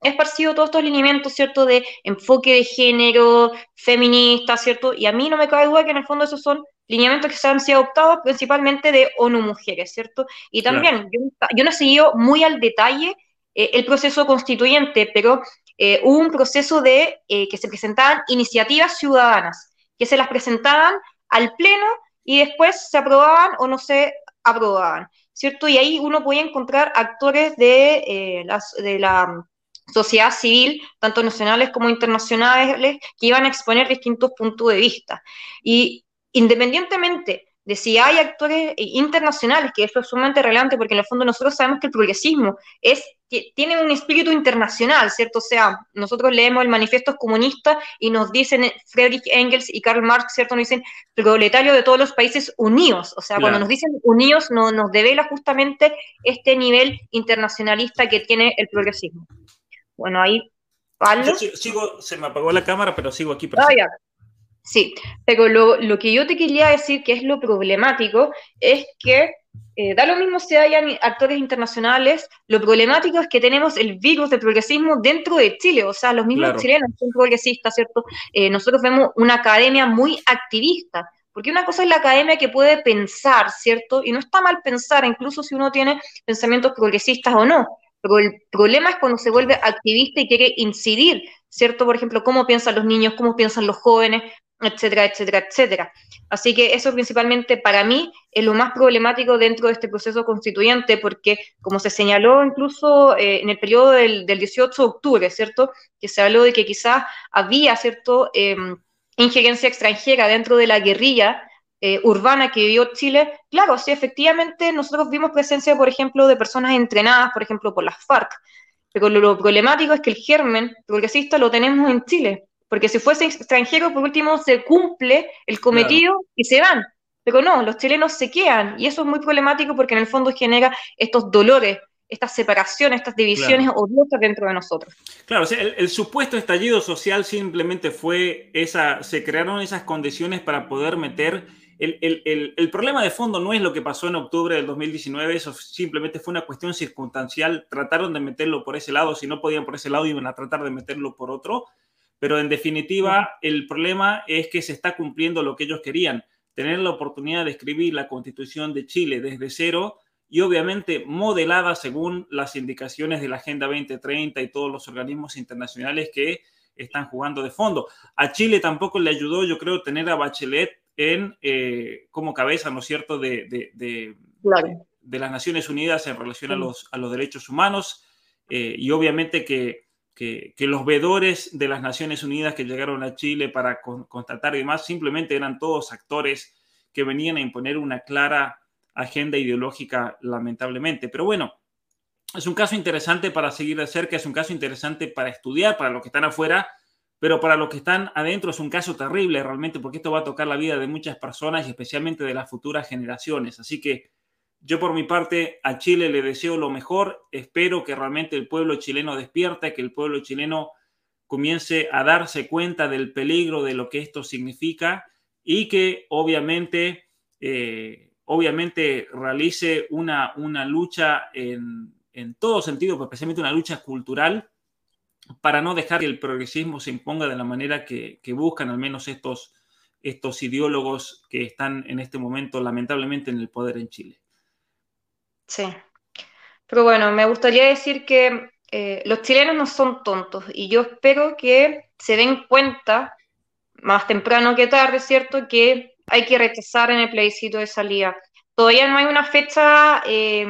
esparcido todos estos lineamientos, ¿cierto?, de enfoque de género, feminista, ¿cierto? Y a mí no me cae duda que en el fondo esos son lineamientos que se han sido adoptados principalmente de ONU Mujeres, ¿cierto? Y también, yo, no he seguido muy al detalle eh, el proceso constituyente, pero eh, un proceso de eh, que se presentaban iniciativas ciudadanas, que se las presentaban al Pleno y después se aprobaban o no se aprobaban, ¿cierto? Y ahí uno podía encontrar actores de, eh, las, de la sociedad civil, tanto nacionales como internacionales, que iban a exponer distintos puntos de vista. Y independientemente de si hay actores internacionales, que eso es sumamente relevante porque en el fondo nosotros sabemos que el progresismo es, tiene un espíritu internacional, ¿cierto? O sea, nosotros leemos el manifiesto comunista y nos dicen Friedrich Engels y Karl Marx, ¿cierto? Nos dicen proletario de todos los países unidos. O sea, cuando nos dicen unidos no, nos devela justamente este nivel internacionalista que tiene el progresismo. Bueno, ahí... Pablo. sigo, se me apagó la cámara, pero sigo aquí. Ah, Sí, pero lo, que yo te quería decir que es lo problemático es que eh, da lo mismo si hay actores internacionales, lo problemático es que tenemos el virus del progresismo dentro de Chile, o sea, los mismos chilenos son progresistas, ¿cierto? Eh, nosotros vemos una academia muy activista, porque una cosa es la academia que puede pensar, ¿cierto? Y no está mal pensar, incluso si uno tiene pensamientos progresistas o no, pero el problema es cuando se vuelve activista y quiere incidir, ¿cierto? Por ejemplo, cómo piensan los niños, cómo piensan los jóvenes, etcétera, etcétera, etcétera. Así que eso principalmente para mí es lo más problemático dentro de este proceso constituyente, porque como se señaló incluso eh, en el periodo del, 18 de octubre, ¿cierto? Que se habló de que quizás había, ¿cierto?, em, injerencia extranjera dentro de la guerrilla eh, urbana que vivió Chile. Claro, sí, efectivamente nosotros vimos presencia, por ejemplo, de personas entrenadas, por ejemplo, por las FARC, pero lo problemático es que el germen progresista lo tenemos en Chile porque si fuese extranjero, por último, se cumple el cometido y se van. Pero no, los chilenos se quedan y eso es muy problemático porque en el fondo genera estos dolores esta separación, estas divisiones odiosas dentro de nosotros. Claro, el, supuesto estallido social simplemente fue esa, se crearon esas condiciones para poder meter... El, el, el, problema de fondo no es lo que pasó en octubre del 2019, eso simplemente fue una cuestión circunstancial. Trataron de meterlo por ese lado, si no podían por ese lado, iban a tratar de meterlo por otro. Pero en definitiva, el problema es que se está cumpliendo lo que ellos querían, tener la oportunidad de escribir la constitución de Chile desde cero y obviamente modelada según las indicaciones de la Agenda 2030 y todos los organismos internacionales que están jugando de fondo. A Chile tampoco le ayudó, yo creo, tener a Bachelet en, eh, como cabeza, ¿no es cierto?, de, de, las Naciones Unidas en relación a, los, a los derechos humanos eh, y obviamente que, que, los vedores de las Naciones Unidas que llegaron a Chile para constatar y demás simplemente eran todos actores que venían a imponer una clara agenda ideológica, lamentablemente. Pero bueno, es un caso interesante para seguir de cerca, es un caso interesante para estudiar, para los que están afuera, pero para los que están adentro es un caso terrible realmente, porque esto va a tocar la vida de muchas personas y especialmente de las futuras generaciones. Así que yo por mi parte a Chile le deseo lo mejor, espero que realmente el pueblo chileno despierte, que el pueblo chileno comience a darse cuenta del peligro de lo que esto significa y que obviamente eh, obviamente realice una, una lucha en, en todo sentido, pero especialmente una lucha cultural, para no dejar que el progresismo se imponga de la manera que, que, buscan al menos estos, estos ideólogos que están en este momento lamentablemente en el poder en Chile. Sí, pero bueno, me gustaría decir que eh, los chilenos no son tontos y yo espero que se den cuenta más temprano que tarde, ¿cierto? Que hay que rechazar en el plebiscito de salida. Todavía no hay una fecha eh,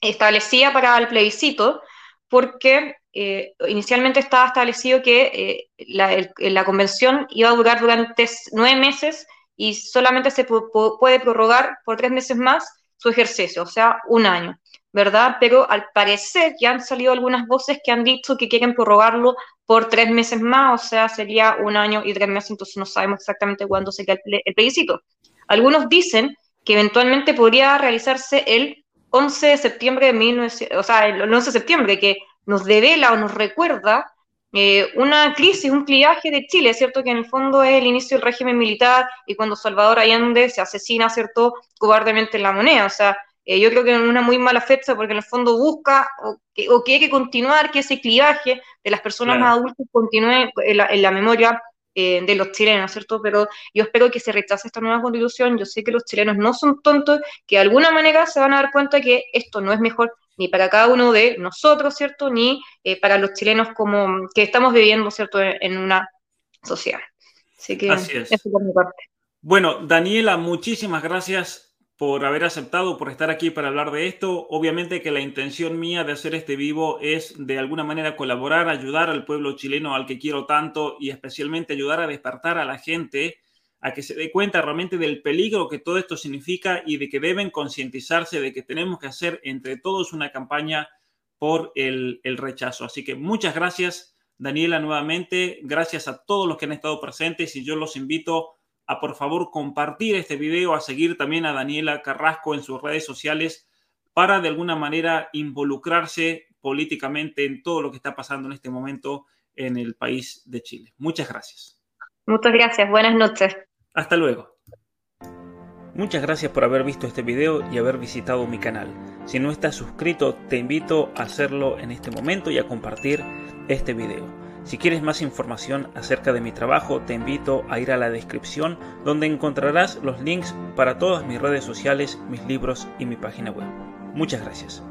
establecida para el plebiscito, porque eh, inicialmente estaba establecido que eh, la, convención iba a durar durante nueve meses y solamente se puede prorrogar por tres meses más su ejercicio, o sea, un año, ¿verdad? Pero al parecer ya han salido algunas voces que han dicho que quieren prorrogarlo por tres meses más, o sea, sería un año y tres meses, entonces no sabemos exactamente cuándo se queda el, plebiscito. Algunos dicen que eventualmente podría realizarse el 11 de septiembre de 1900, o sea, el 11 de septiembre, que nos devela o nos recuerda eh, una crisis, un cliaje de Chile, ¿cierto? Que en el fondo es el inicio del régimen militar y cuando Salvador Allende se asesina, ¿cierto? Cobardemente en la moneda, o sea, eh, yo creo que es una muy mala fecha porque en el fondo busca o, que, o quiere continuar que ese clivaje de las personas más adultas continúe en la, memoria eh, de los chilenos, ¿cierto? Pero yo espero que se rechace esta nueva constitución. Yo sé que los chilenos no son tontos, que de alguna manera se van a dar cuenta que esto no es mejor ni para cada uno de nosotros, ¿cierto? Ni eh, para los chilenos como que estamos viviendo, ¿cierto? En una sociedad. Así que Así es. eso por mi parte. Bueno, Daniela, muchísimas gracias por haber aceptado, por estar aquí para hablar de esto. Obviamente que la intención mía de hacer este vivo es de alguna manera colaborar, ayudar al pueblo chileno al que quiero tanto y especialmente ayudar a despertar a la gente a que se dé cuenta realmente del peligro que todo esto significa y de que deben concientizarse de que tenemos que hacer entre todos una campaña por el, el rechazo. Así que muchas gracias, Daniela, nuevamente. Gracias a todos los que han estado presentes y yo los invito a por favor compartir este video, a seguir también a Daniela Carrasco en sus redes sociales para de alguna manera involucrarse políticamente en todo lo que está pasando en este momento en el país de Chile. Muchas gracias. Muchas gracias, buenas noches. Hasta luego. Muchas gracias por haber visto este video y haber visitado mi canal. Si no estás suscrito, te invito a hacerlo en este momento y a compartir este video. Si quieres más información acerca de mi trabajo, te invito a ir a la descripción donde encontrarás los links para todas mis redes sociales, mis libros y mi página web. Muchas gracias.